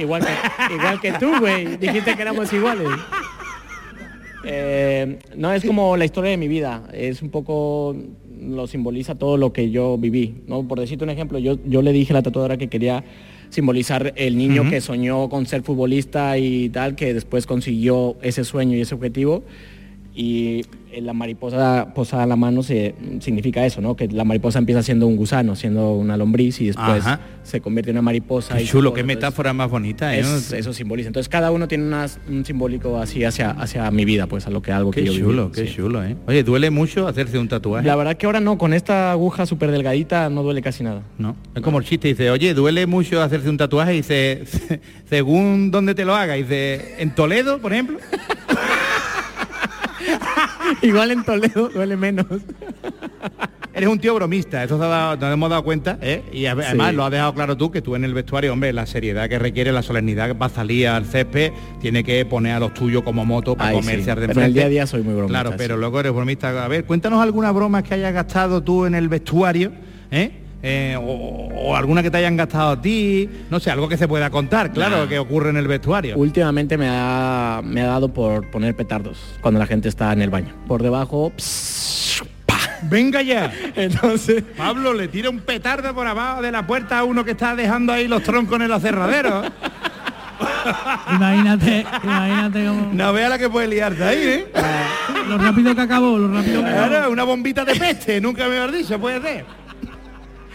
Igual que, igual que tú, güey. Dijiste que éramos iguales. Eh, no, es como la historia de mi vida. Es un poco, lo simboliza todo lo que yo viví. ¿no? Por decirte un ejemplo, yo, yo le dije a la tatuadora que quería simbolizar el niño que soñó con ser futbolista y tal, que después consiguió ese sueño y ese objetivo. Y la mariposa posada en la mano se, significa eso, ¿no? Que la mariposa empieza siendo un gusano, siendo una lombriz y después Ajá. se convierte en una mariposa. Qué y chulo, qué metáfora más bonita, ¿eh? es- eso simboliza. Entonces cada uno tiene un simbólico así hacia, hacia mi vida, pues a lo que algo Qué que yo viví, chulo, qué sí. chulo, ¿eh? Oye, ¿duele mucho hacerse un tatuaje? La verdad que ahora no, con esta aguja súper delgadita no duele casi nada. No, es como el chiste, dice, oye, duele mucho hacerse un tatuaje, y dice, según dónde te lo haga, dice, en Toledo, por ejemplo. Igual en Toledo duele menos. Eres un tío bromista, eso se ha dado- nos hemos dado cuenta, ¿eh? Y además lo has dejado claro tú, que tú en el vestuario, hombre, la seriedad que requiere, la solemnidad, va a salir al césped, tiene que poner a los tuyos como moto para Ay, comerse sí, de pero en el día a día soy muy bromista, Claro, pero sí. luego eres bromista. A ver, cuéntanos algunas bromas que hayas gastado tú en el vestuario, ¿eh? Eh, o, o alguna que te hayan gastado a ti, no sé, algo que se pueda contar, claro, que ocurre en el vestuario. Últimamente me ha, me ha dado por poner petardos cuando la gente está en el baño. Por debajo, pss, pa. Venga ya. Entonces, Pablo le tira un petardo por abajo de la puerta a uno que está dejando ahí los troncos en el acerradero. Imagínate, imagínate cómo... No vea la que puede liarte ahí, ¿eh? Lo rápido que acabó, lo rápido que acabó. Claro, una bombita de peste, nunca me has dicho, puede ser.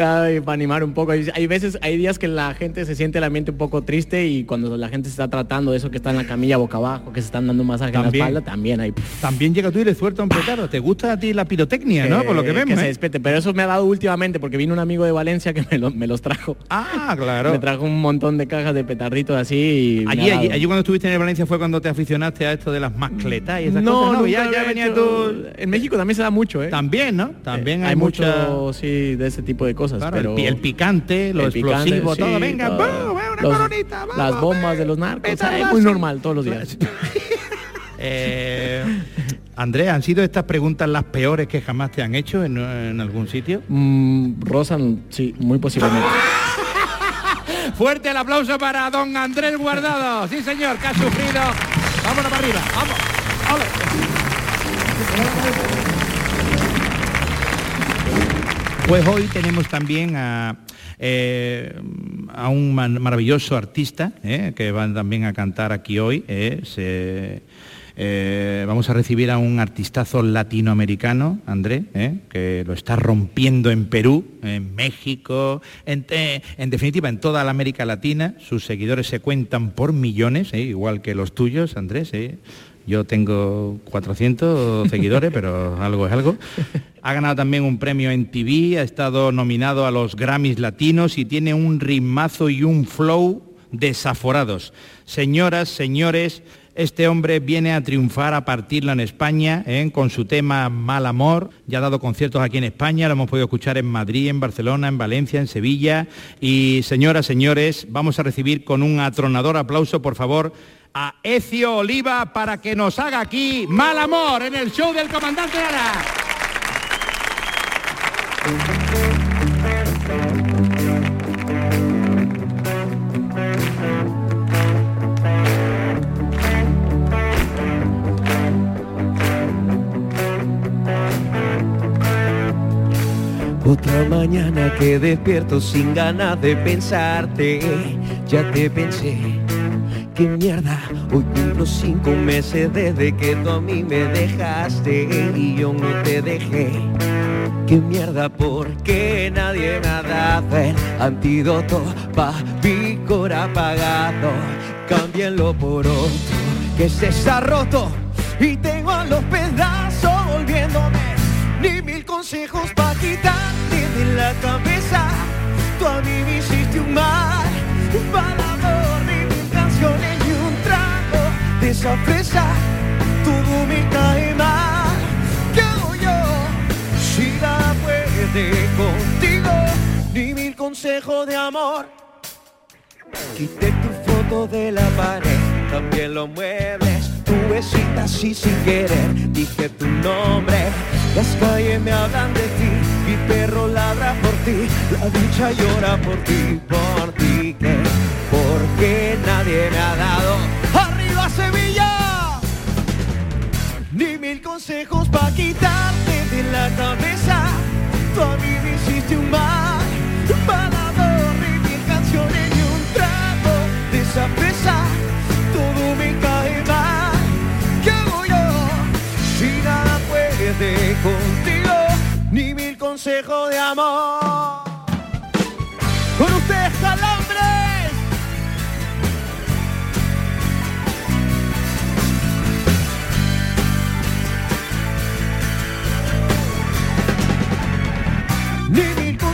Para animar un poco. Hay veces, hay días que la gente se siente el ambiente un poco triste y cuando la gente se está tratando de eso que está en la camilla boca abajo, que se están dando masaje en la espalda, también hay También llega tú y le suelta un petardo. ¿Te gusta a ti la pirotecnia, no? Por lo que vemos, se ¿eh? despete. Pero eso me ha dado últimamente porque vino un amigo de Valencia que me, lo- me los trajo. Ah, claro. Me trajo un montón de cajas de petarditos así y Allí, allí, cuando estuviste en Valencia fue cuando te aficionaste a esto de las mascletas y esas no, cosas, Ya, ya venía hecho- tú... En México también se da mucho, ¿eh? También, ¿no? También Eh, hay, hay mucho, sí, de ese tipo de cosas. Claro, el pero pi- el, picante, lo el picante, explosivo, sí, todo. Venga, una Los- coronita, las bombas de los narcos, es muy normal todos los días. Eh, Andrés, ¿han sido estas preguntas las peores que jamás te han hecho en, en algún sitio? Mm, Rosan, sí, muy posiblemente. Fuerte el aplauso para don Andrés Guardado. Sí, señor, que ha sufrido. Vámonos para arriba, vamos. Ole. Pues hoy tenemos también a, eh, a un maravilloso artista eh, que van también a cantar aquí hoy. eh, vamos a recibir a un artistazo latinoamericano, André, que lo está rompiendo en Perú, en México, en, en definitiva en toda la América Latina. Sus seguidores se cuentan por millones, igual que los tuyos, Andrés. Yo tengo 400 seguidores, pero algo es algo. Ha ganado también un premio en TV, ha estado nominado a los Grammys Latinos y tiene un ritmazo y un flow desaforados. Señoras, señores, este hombre viene a triunfar, a partirla en España, ¿eh? con su tema Mal Amor. Ya ha dado conciertos aquí en España, lo hemos podido escuchar en Madrid, en Barcelona, en Valencia, en Sevilla. Y señoras, señores, vamos a recibir con un atronador aplauso, por favor, a Ecio Oliva para que nos haga aquí Mal Amor en el show del comandante Lara. Otra mañana que despierto sin ganas de pensarte, ya te pensé qué mierda, hoy cumplo cinco meses desde que tú a mí me dejaste y yo no te dejé. Qué mierda, porque nadie me ha dado el antídoto pa' picor apagado. Cámbienlo por otro, que se está roto y tengo a los pedazos volviéndome. Ni mil consejos pa' quitarte de la cabeza. Tú a mí me hiciste un mal, un palador, ni mil canciones ni un trago de esa fresa. Todo me cae mal. Puede contigo, ni mil consejos de amor. Quité tu foto de la pared, también los muebles, tu besita así sin querer, dije tu nombre. Las calles me hablan de ti, mi perro ladra por ti, la ducha llora por ti, por ti, que porque nadie me ha dado arriba Sevilla ni mil consejos para quitarte de la cabeza. A mí me hiciste un mal, un palador, ni mil canciones ni un trago de esa presa. Todo me cae mal. ¿Qué hago yo si nada puede contigo? Ni mil consejos de amor.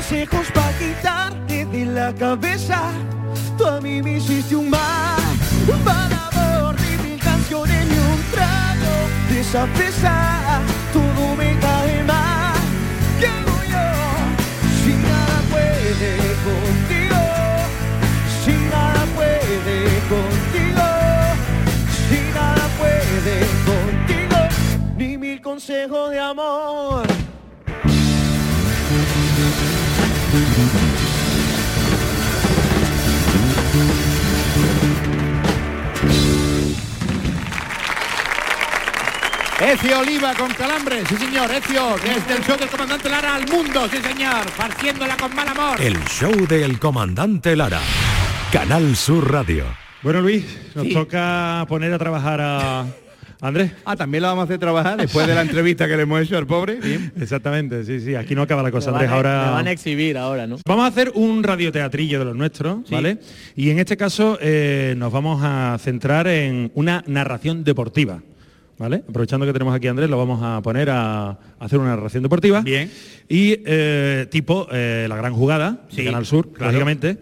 Consejos para quitarte de la cabeza. Tú a mí me hiciste un mal, un palador, ni mil canciones ni un trago de pesa. Todo me cae mal. ¿Qué hago yo si nada puede Ecio Oliva con calambre, sí señor, Ecio, desde el show del comandante Lara al mundo, sí señor, farciéndola con mal amor. El show del comandante Lara. Canal Sur Radio. Bueno, Luis, nos Sí. toca poner a trabajar a Andrés. Ah, también lo vamos a hacer trabajar después de la entrevista que le hemos hecho al pobre. Bien. Exactamente, sí, sí. Aquí no acaba la cosa, Andrés. a- Ahora me van a exhibir ahora, ¿no? Vamos a hacer un radioteatrillo de los nuestros, ¿vale? Y en este caso eh, nos vamos a centrar en una narración deportiva, ¿vale? Aprovechando que tenemos aquí a Andrés, lo vamos a poner a, hacer una narración deportiva. Bien. Y eh, tipo eh, La Gran Jugada, de Sí, Canal Sur, claro. lógicamente.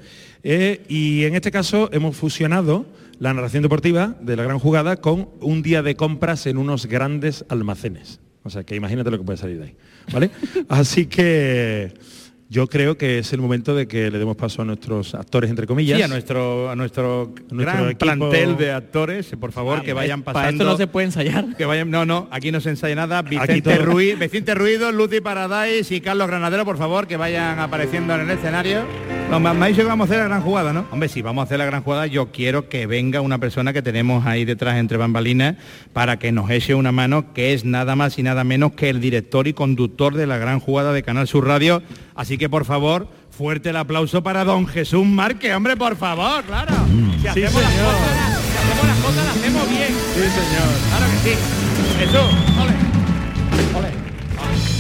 Y en este caso hemos fusionado la narración deportiva de La Gran Jugada con un día de compras en unos grandes almacenes. O sea que imagínate lo que puede salir de ahí, ¿vale? Así que yo creo que es el momento de que le demos paso a nuestros actores, entre comillas. Sí, a nuestro, a nuestro, nuestro gran equipo- plantel de actores, por favor, que vayan Para pasando. esto no se puede ensayar. Que vayan, no, no, aquí no se ensaya nada. Vicente todo- Ruiz, Vicente Ruido, Lucy Paradise y Carlos Granadero, por favor, que vayan apareciendo en el escenario. No, me ha dicho que vamos a hacer la gran jugada, ¿no? Hombre, si vamos a hacer la gran jugada, yo quiero que venga una persona que tenemos ahí detrás entre bambalinas para que nos eche una mano, que es nada más y nada menos que el director y conductor de la gran jugada de Canal Sur Radio. Así que, por favor, fuerte el aplauso para don Jesús Márquez, hombre, por favor, claro. Si hacemos las señor. cosas, si hacemos las cosas, las hacemos bien. Sí, señor. Claro que sí. Jesús, ole. Ole.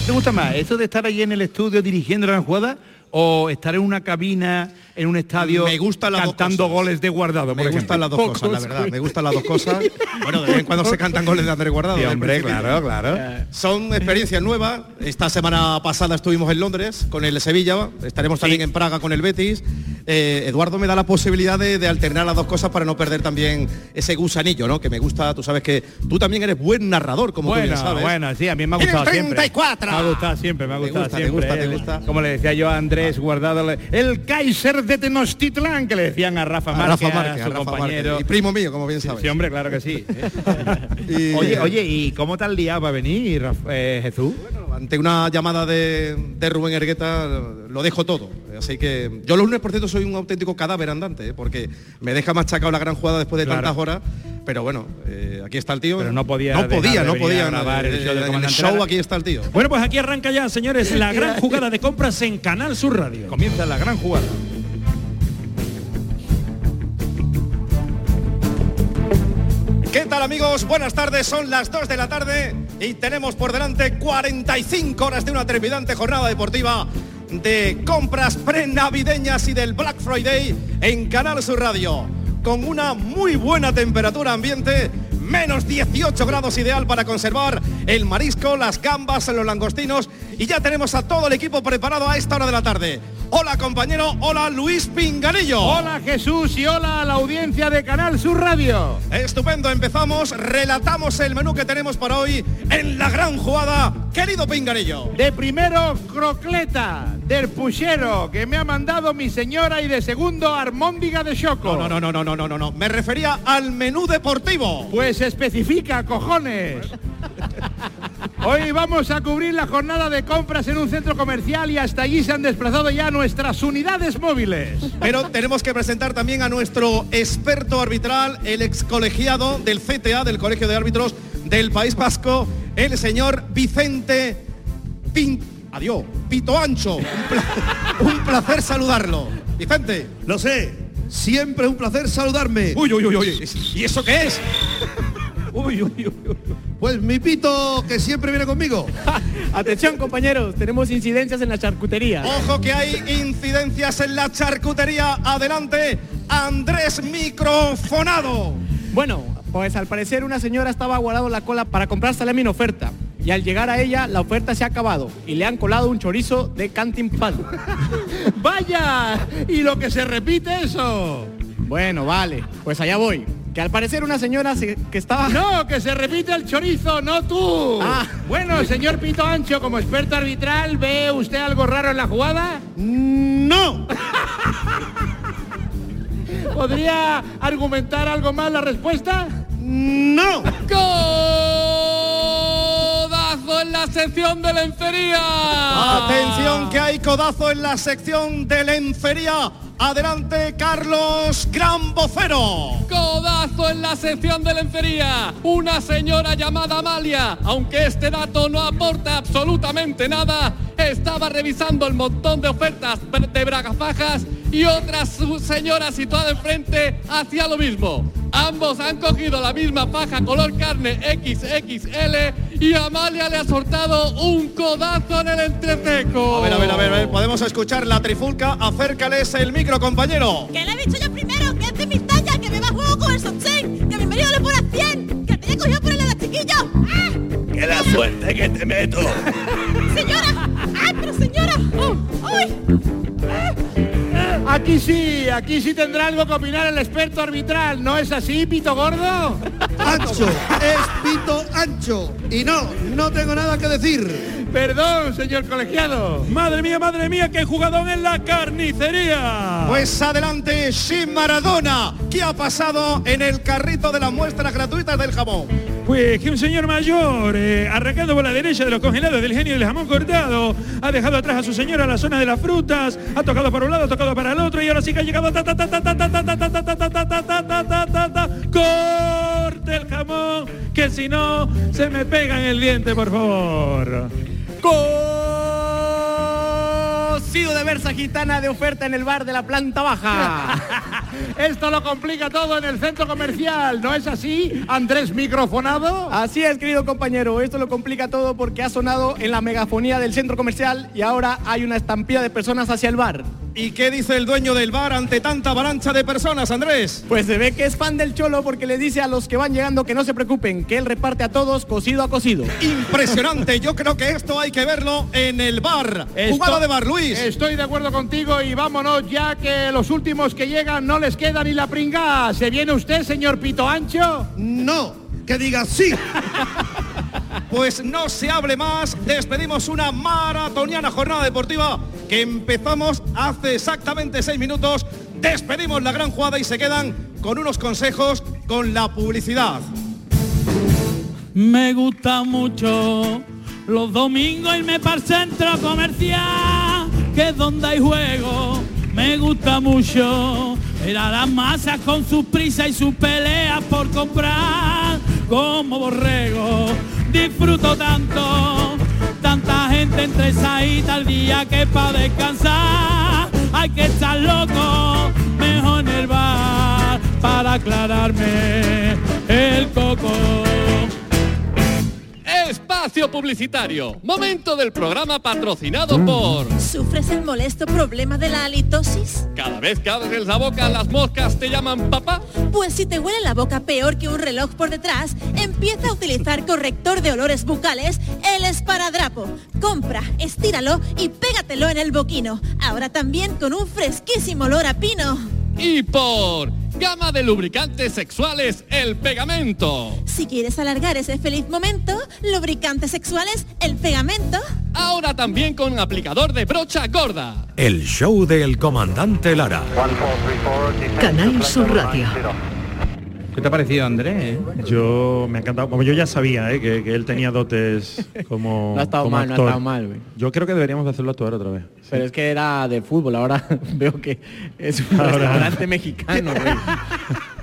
¿Te gusta más eso de estar ahí en el estudio dirigiendo la jugada o estar en una cabina en un estadio Me dos cantando goles de guardado? Me gustan las dos cosas, la verdad. Me gustan las dos cosas. Bueno, de vez en cuando se cantan goles de Andrés Guardado. Sí, del hombre, claro, claro. Son experiencias nuevas. Esta semana pasada estuvimos en Londres con el Sevilla. Estaremos también en Praga con el Betis. Eh, Eduardo me da la posibilidad de, de alternar las dos cosas para no perder también ese gusanillo, ¿no? Que me gusta. Tú sabes que tú también eres buen narrador, como tú Bueno, bien sabes. bueno, sí, a mí me ha gustado siempre. 34. Me ha gustado siempre, me ha gustado gusta, te siempre. te gusta. Como le decía yo a Andrés Guardado, el Kaiser de Tenochtitlán, que le decían a Rafa A Márquez, Rafa Márquez, a a su Rafa compañero. Y primo mío, como bien sabes. Sí, hombre, claro que sí. Y- Oye, oye, ¿y cómo te has liado para venir, eh, Jesús? Ante una llamada de, de Rubén Ergueta lo dejo todo. Así que yo los lunes, por cierto, soy un auténtico cadáver andante, ¿eh? porque me deja machacado la gran jugada después de Claro. tantas horas. Pero bueno, eh, aquí está el tío. Pero no podía No podía, no podía grabar el eh, show del en el show aquí está el tío. Bueno, pues aquí arranca ya, señores, la gran jugada de compras en Canal Sur Radio. Comienza la gran jugada. Amigos? Buenas tardes, son las 2 de la tarde y tenemos por delante 45 horas de una trepidante jornada deportiva de compras prenavideñas y del Black Friday en Canal Sur Radio. Con una muy buena temperatura ambiente, menos 18 grados ideal para conservar el marisco, las gambas, los langostinos y ya tenemos a todo el equipo preparado a esta hora de la tarde. Hola compañero, hola Luis Pinganillo. Hola Jesús y hola a la audiencia de Canal Sur Radio. Estupendo, empezamos, relatamos el menú que tenemos para hoy en la gran jugada, querido Pinganillo. De primero, crocleta del puchero que me ha mandado mi señora y de segundo, armóndiga de choco. No, no, no, no, no, no, no, no, me refería al menú deportivo. Pues especifica, cojones. Hoy vamos a cubrir la jornada de compras en un centro comercial y hasta allí se han desplazado ya nuestras unidades móviles. Pero tenemos que presentar también a nuestro experto arbitral, el ex colegiado del CTA, del Colegio de Árbitros del País Vasco, el señor Vicente Pin... Adiós, Pito Ancho. Un, pla- un placer saludarlo. Vicente. Lo sé, siempre es un placer saludarme. Uy, uy, uy, uy. ¿Y eso qué es? Uy, uy, uy, uy. Pues mi pito que siempre viene conmigo. Atención compañeros, tenemos incidencias en la charcutería. Ojo que hay incidencias en la charcutería. Adelante, Andrés Microfonado. Bueno, pues al parecer una señora estaba guardando la cola para comprar salami en oferta. Y al llegar a ella, la oferta se ha acabado y le han colado un chorizo de Cantin Pan. ¡Vaya! ¿Y lo que se repite eso? Bueno, vale, pues allá voy. Que al parecer una señora se- que estaba... No, que se repite el chorizo, no tú. Ah. Bueno, señor Pito Ancho, como experto arbitral, ¿ve usted algo raro en la jugada? No. ¿Podría argumentar algo más la respuesta? No. ¡Codazo en la sección de lencería! Atención que hay codazo en la sección de lencería. Adelante, Carlos Gran Vocero. Codazo en la sección de lencería. Una señora llamada Amalia, aunque este dato no aporta absolutamente nada, estaba revisando el montón de ofertas de bragafajas y otra señora situada enfrente hacía lo mismo. Ambos han cogido la misma faja color carne XXL y Amalia le ha soltado un codazo en el entrecejo. A ver, a ver, a ver, a ver, podemos escuchar la trifulca. Acércales el micro, compañero. Que le he dicho yo primero, que es de mi talla, que me va a juego con el sostén, que mi marido le pone a 100, que te he cogido por el de chiquillo. ¡Ah! ¡Qué la suerte que te meto! ¡Señora! ¡Ay, pero señora! ¡Oh! ¡Ay! Aquí sí, aquí sí tendrá algo que opinar el experto arbitral, ¿no es así, Pito Gordo? ¡Ancho! ¡Es pito ancho! Y no, no tengo nada que decir. Perdón, señor colegiado. Madre mía, madre mía, qué jugadón en la carnicería. Pues adelante, Shin Maradona. ¿Qué ha pasado en el carrito de las muestras gratuitas del jamón? Pues que un señor mayor, eh, arrancando por la derecha de los congelados del genio del jamón cortado, ha dejado atrás a su señora a la zona de las frutas, ha tocado para un lado, ha tocado para el otro y ahora sí que ha llegado corte el jamón, que si no se me pega en el diente, por favor. Cocido de versa gitana de oferta en el bar de la planta baja. Esto lo complica todo en el centro comercial, ¿no es así, Andrés Microfonado? Así es, querido compañero, esto lo complica todo porque ha sonado en la megafonía del centro comercial y ahora hay una estampida de personas hacia el bar. ¿Y qué dice el dueño del bar ante tanta avalancha de personas, Andrés? Pues se ve que es fan del cholo porque le dice a los que van llegando que no se preocupen, que él reparte a todos cocido a cocido. Impresionante, yo creo que esto hay que verlo en el bar. Esto- Jugada de bar, Luis. Estoy de acuerdo contigo y vámonos ya que los últimos que llegan no les queda ni la pringa. ¿Se viene usted, señor Pito Ancho? No, que diga sí. Pues no se hable más, despedimos una maratoniana jornada deportiva que empezamos hace exactamente seis minutos, despedimos la gran jugada y se quedan con unos consejos con la publicidad. Me gusta mucho los domingos irme para el centro comercial, que es donde hay juego. Me gusta mucho ver a las masas con sus prisas y sus peleas por comprar como borrego. Disfruto tanto, tanta gente entre esa al día que para descansar hay que estar loco, mejor en el bar. para aclararme el coco. Espacio publicitario. Momento del programa patrocinado por... ¿Sufres el molesto problema de la halitosis? Cada vez que abres la boca las moscas te llaman papá. Pues si te huele la boca peor que un reloj por detrás, empieza a utilizar corrector de olores bucales, el esparadrapo. Compra, estíralo y pégatelo en el boquino. Ahora también con un fresquísimo olor a pino. Y por... Gama de lubricantes sexuales El Pegamento. Si quieres alargar ese feliz momento, lubricantes sexuales, el pegamento. Ahora también con aplicador de brocha gorda. El show del comandante Lara. Canal Sur Radio. ¿Qué te ha parecido, Andrés? Yo me ha encantado, como yo ya sabía ¿eh? que, que él tenía dotes como, No ha estado como mal, no ha estado mal, güey. Yo creo que deberíamos de hacerlo actuar otra vez. Pero es que era de fútbol, ahora veo que es un Ahora- restaurante mexicano, güey.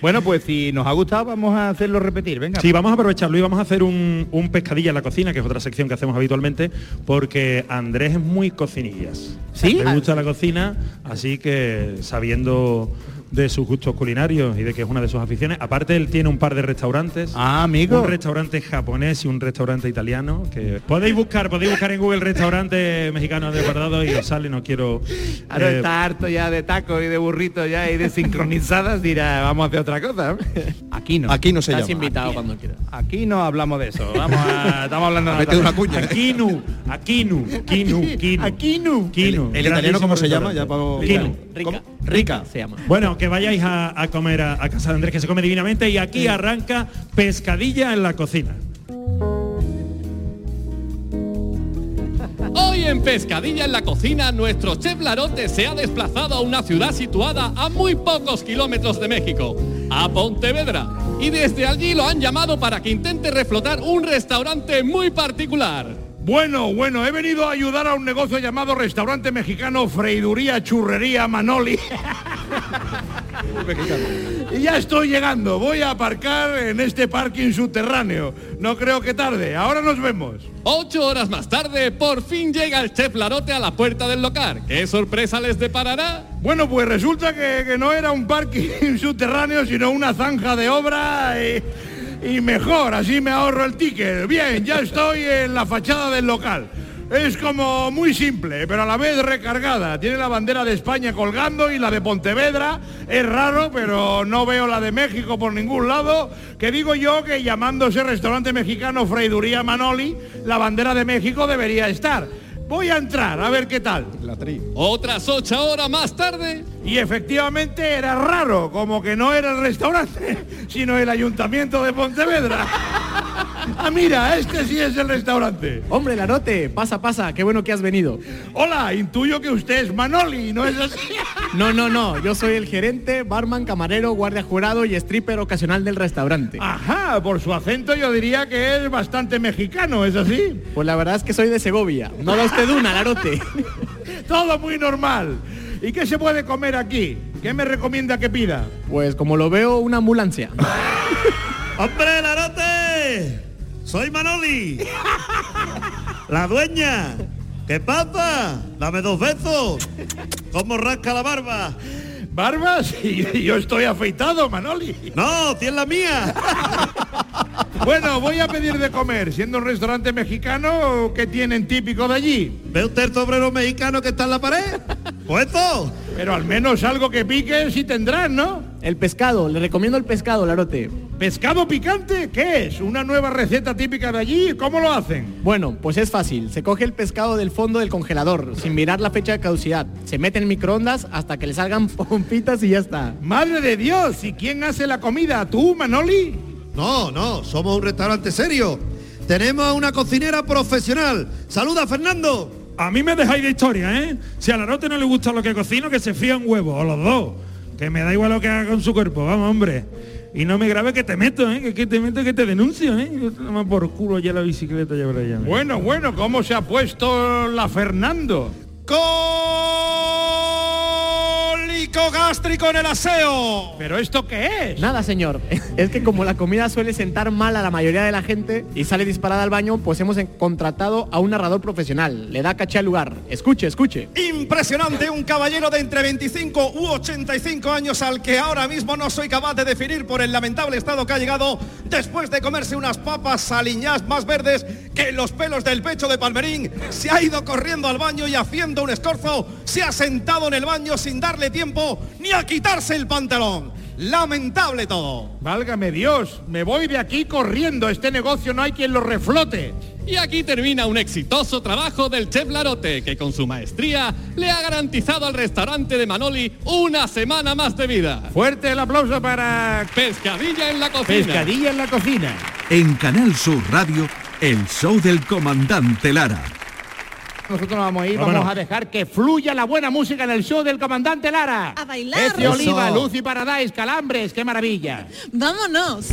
Bueno, pues si nos ha gustado, vamos a hacerlo repetir. Venga. Sí, vamos a aprovecharlo y vamos a hacer un, un pescadilla en la cocina, que es otra sección que hacemos habitualmente, porque Andrés es muy cocinillas. ¿Sí? Le gusta la cocina, así que sabiendo de sus gustos culinarios y de que es una de sus aficiones. Aparte, él tiene un par de restaurantes. Ah, amigo. Un restaurante japonés y un restaurante italiano. Que podéis buscar, podéis buscar en Google restaurante mexicano de guardado y os sale, no quiero. Ahora eh, está harto ya de tacos y de burritos ya y de sincronizadas, dirá, vamos a hacer otra cosa. Aquí no. Aquí no se Estás llama. invitado cuando quieras. Aquí no hablamos de eso. Vamos a, estamos hablando de una cuña. ¿eh? Aquinu, Aquinu, Quinu, Quinu. Aquinu. Quinu. ¿El italiano cómo se llama? Ya para- Quinu. Rica. Rica. Se llama. Bueno, que vayáis a, a comer a, a casa de Andrés, que se come divinamente, y aquí arranca pescadilla en la cocina. Hoy en Pescadilla en la cocina, nuestro chef Larote se ha desplazado a una ciudad situada a muy pocos kilómetros de México, a Pontevedra. Y desde allí lo han llamado para que intente reflotar un restaurante muy particular. Bueno, bueno, he venido a ayudar a un negocio llamado Restaurante Mexicano Freiduría Churrería Manoli. y ya estoy llegando. Voy a aparcar en este parking subterráneo. No creo que tarde. Ahora nos vemos. Ocho horas más tarde, por fin llega el chef Larote a la puerta del local. ¿Qué sorpresa les deparará? Bueno, pues resulta que, que no era un parking subterráneo, sino una zanja de obra y, y mejor, así me ahorro el ticket. Bien, ya estoy en la fachada del local. Es como muy simple, pero a la vez recargada. Tiene la bandera de España colgando y la de Pontevedra. Es raro, pero no veo la de México por ningún lado. Que digo yo que llamándose restaurante mexicano Freiduría Manoli, la bandera de México debería estar. Voy a entrar a ver qué tal. Otras ocho horas más tarde, Y efectivamente era raro, como que no era el restaurante, sino el ayuntamiento de Pontevedra. ah, mira, este sí es el restaurante. Hombre, Larote, pasa, pasa, qué bueno que has venido. Hola, intuyo que usted es Manoli, ¿no es así? No, no, no, yo soy el gerente, barman, camarero, guardia jurado y stripper ocasional del restaurante. Ajá, por su acento yo diría que es bastante mexicano, ¿es así? Pues la verdad es que soy de Segovia. No usted una, Larote. Todo muy normal. ¿Y qué se puede comer aquí? ¿Qué me recomienda que pida? Pues como lo veo, una ambulancia. ¡Hombre, Larote! ¡Soy Manoli! ¡La dueña! ¿Qué pasa? Dame dos besos. ¿Cómo rasca la barba? ¿Barbas? Y yo estoy afeitado, Manoli. No, tienes la mía. Bueno, voy a pedir de comer. Siendo un restaurante mexicano, ¿qué tienen típico de allí? ¿Ve usted el sombrero mexicano que está en la pared? Pues esto. Pero al menos algo que pique sí tendrán, ¿no? El pescado, le recomiendo el pescado, Larote. ¿Pescado picante? ¿Qué es? ¿Una nueva receta típica de allí? ¿Cómo lo hacen? Bueno, pues es fácil. Se coge el pescado del fondo del congelador, sin mirar la fecha de caducidad. Se mete en microondas hasta que le salgan pompitas y ya está. ¡Madre de Dios! ¿Y quién hace la comida? ¿Tú, Manoli? No, no, somos un restaurante serio. Tenemos a una cocinera profesional. Saluda, Fernando. A mí me dejáis de historia, ¿eh? Si a Larote no le gusta lo que cocino, que se fría un huevo, o los dos. Que me da igual lo que haga con su cuerpo, vamos, hombre. Y no me grabe que te meto, ¿eh? Que, que te meto, que te denuncio, ¿eh? Yo te tomo por culo ya la bicicleta ya por allá. Bueno, bueno, ¿cómo se ha puesto la Fernando? ¡Colica! Cólico gástrico en el aseo. ¿Pero esto qué es? Nada, señor. Es que como la comida suele sentar mal a la mayoría de la gente y sale disparada al baño, pues hemos contratado a un narrador profesional. Le da caché al lugar. Escuche, escuche. Impresionante, un caballero de entre 25 u 85 años al que ahora mismo no soy capaz de definir por el lamentable estado que ha llegado después de comerse unas papas saliñás más verdes que los pelos del pecho de Palmerín. Se ha ido corriendo al baño y haciendo un escorzo, se ha sentado en el baño sin darle tiempo ni a quitarse el pantalón. Lamentable todo. Válgame Dios, me voy de aquí corriendo. Este negocio no hay quien lo reflote. Y aquí termina un exitoso trabajo del chef Larote, que con su maestría le ha garantizado al restaurante de Manoli una semana más de vida. Fuerte el aplauso para Pescadilla en la cocina. Pescadilla en la cocina. En Canal Sur Radio, el show del comandante Lara. Nosotros nos vamos a ir, Vámonos. vamos a dejar que fluya la buena música en el show del comandante Lara. A bailar. Ece Oliva, Eso. Lucy Paradise, Calambres, qué maravilla. Vámonos.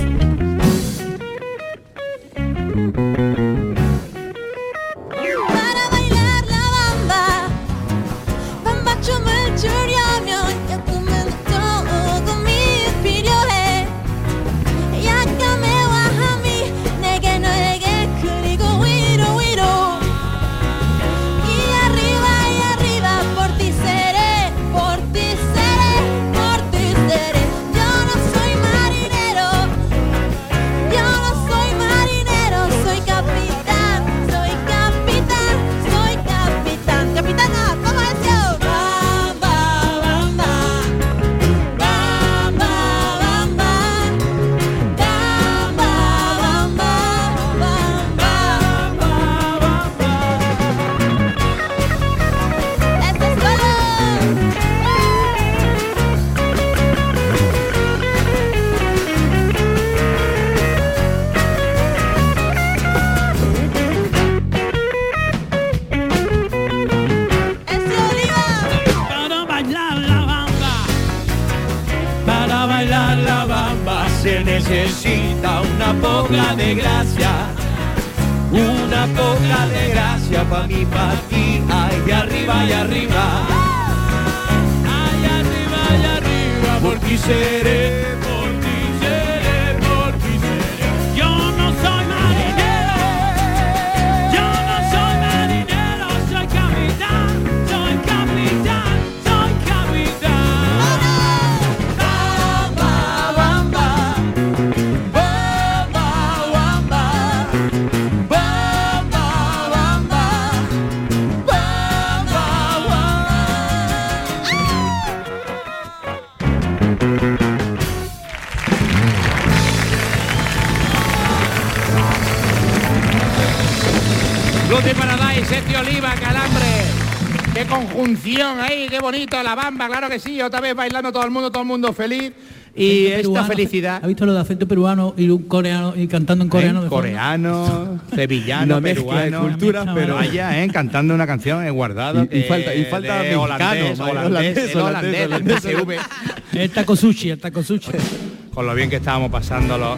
Oliva, Calambre. Qué conjunción ahí, qué bonito, la bamba, claro que sí, otra vez bailando todo el mundo, todo el mundo feliz. Y esta Peruano, felicidad. ¿Ha visto lo de acento peruano y un coreano y cantando en coreano? coreano, sevillano, peruano, culturas, pero- vaya, ¿eh? cantando una canción en guardado. Y- y falta- y falta de mexicano, holandés, holandés, holandés, el holandés, holandés, holandés. el taco sushi, el taco sushi. con lo bien que estábamos pasándolo.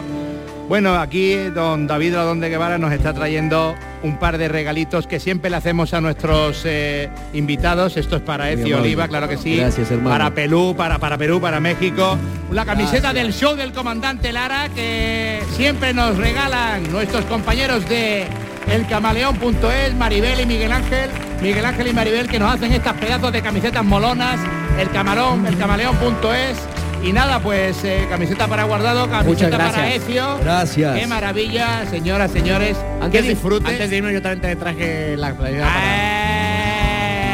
Bueno, aquí don David Rodón Guevara nos está trayendo un par de regalitos que siempre le hacemos a nuestros eh, invitados. Esto es para amable. Oliva, claro que sí. Gracias, hermano. Para Perú, para, para Perú, para México. La camiseta del show del comandante Lara que siempre nos regalan nuestros compañeros de elcamaleón.es, Maribel y Miguel Ángel, Miguel Ángel y Maribel que nos hacen estas pedazos de camisetas molonas, el camarón, elcamaleón.es y nada, pues eh, camiseta para guardado, camiseta para Ecio. Gracias. Qué maravilla, señoras, señores. Antes que disfruten. Antes de irme yo también te traje la playera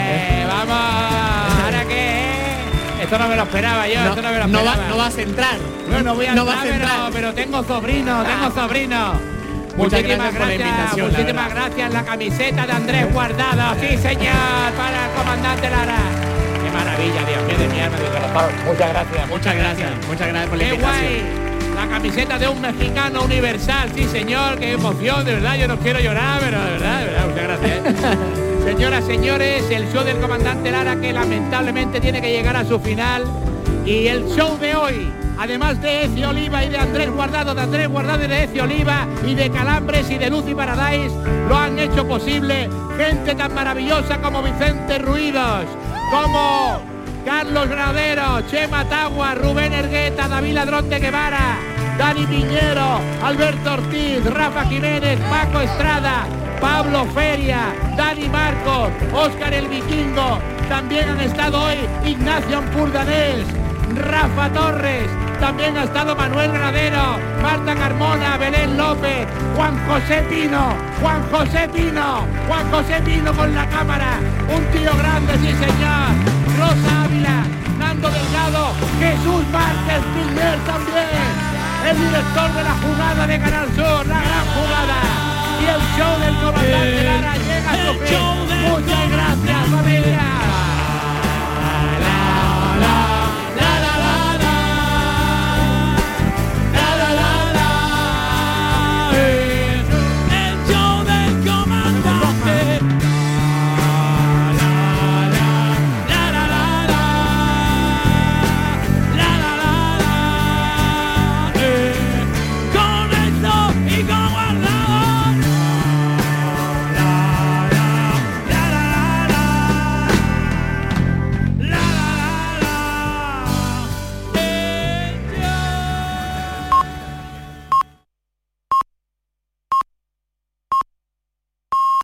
Eh, vamos, ¿ahora qué? Esto no me lo esperaba yo, No, esto no me lo no va- esperaba. no vas a entrar. No, no voy a No entrar, vas a entrar. Pero, pero tengo sobrino, tengo sobrino. Muchas Muchísimas gracias por la invitación, muchísimas gracias. La camiseta de Andrés Guardado, sí señor, para el comandante Lara. Qué maravilla, Dios mío de mi alma, de corazón. Muchas gracias, Muchas gracias, muchas gracias por la Qué invitación. guay. La camiseta de un mexicano universal, sí señor, qué emoción, de verdad, yo no quiero llorar, pero de verdad, de verdad, muchas gracias. Señoras, señores, el show del comandante Lara que lamentablemente tiene que llegar a su final. Y el show de hoy, además de Eci Oliva y de Andrés Guardado, de Andrés Guardado y de Eci Oliva y de Calambres y de Lucy Paradise, lo han hecho posible gente tan maravillosa como Vicente Ruidos, como Carlos Granadero, Chema Tagua, Rubén Ergueta, David Ladrón de Guevara, Dani Piñero, Alberto Ortiz, Rafa Jiménez, Paco Estrada, Pablo Feria, Dani Marcos, Óscar el Vikingo. También han estado hoy Ignacio Ampurdanés, Rafa Torres, también ha estado Manuel Granadero, Marta Carmona, Belén López, Juan José Pino, Juan José Pino, Juan José Pino con la cámara, un tío grande, sí señor, Rosa Ávila, Nando Delgado, Jesús Márquez Piñer también, el director de la jugada de Canal Sur, la gran jugada, y el show del comandante Lara llega a su fin. Muchas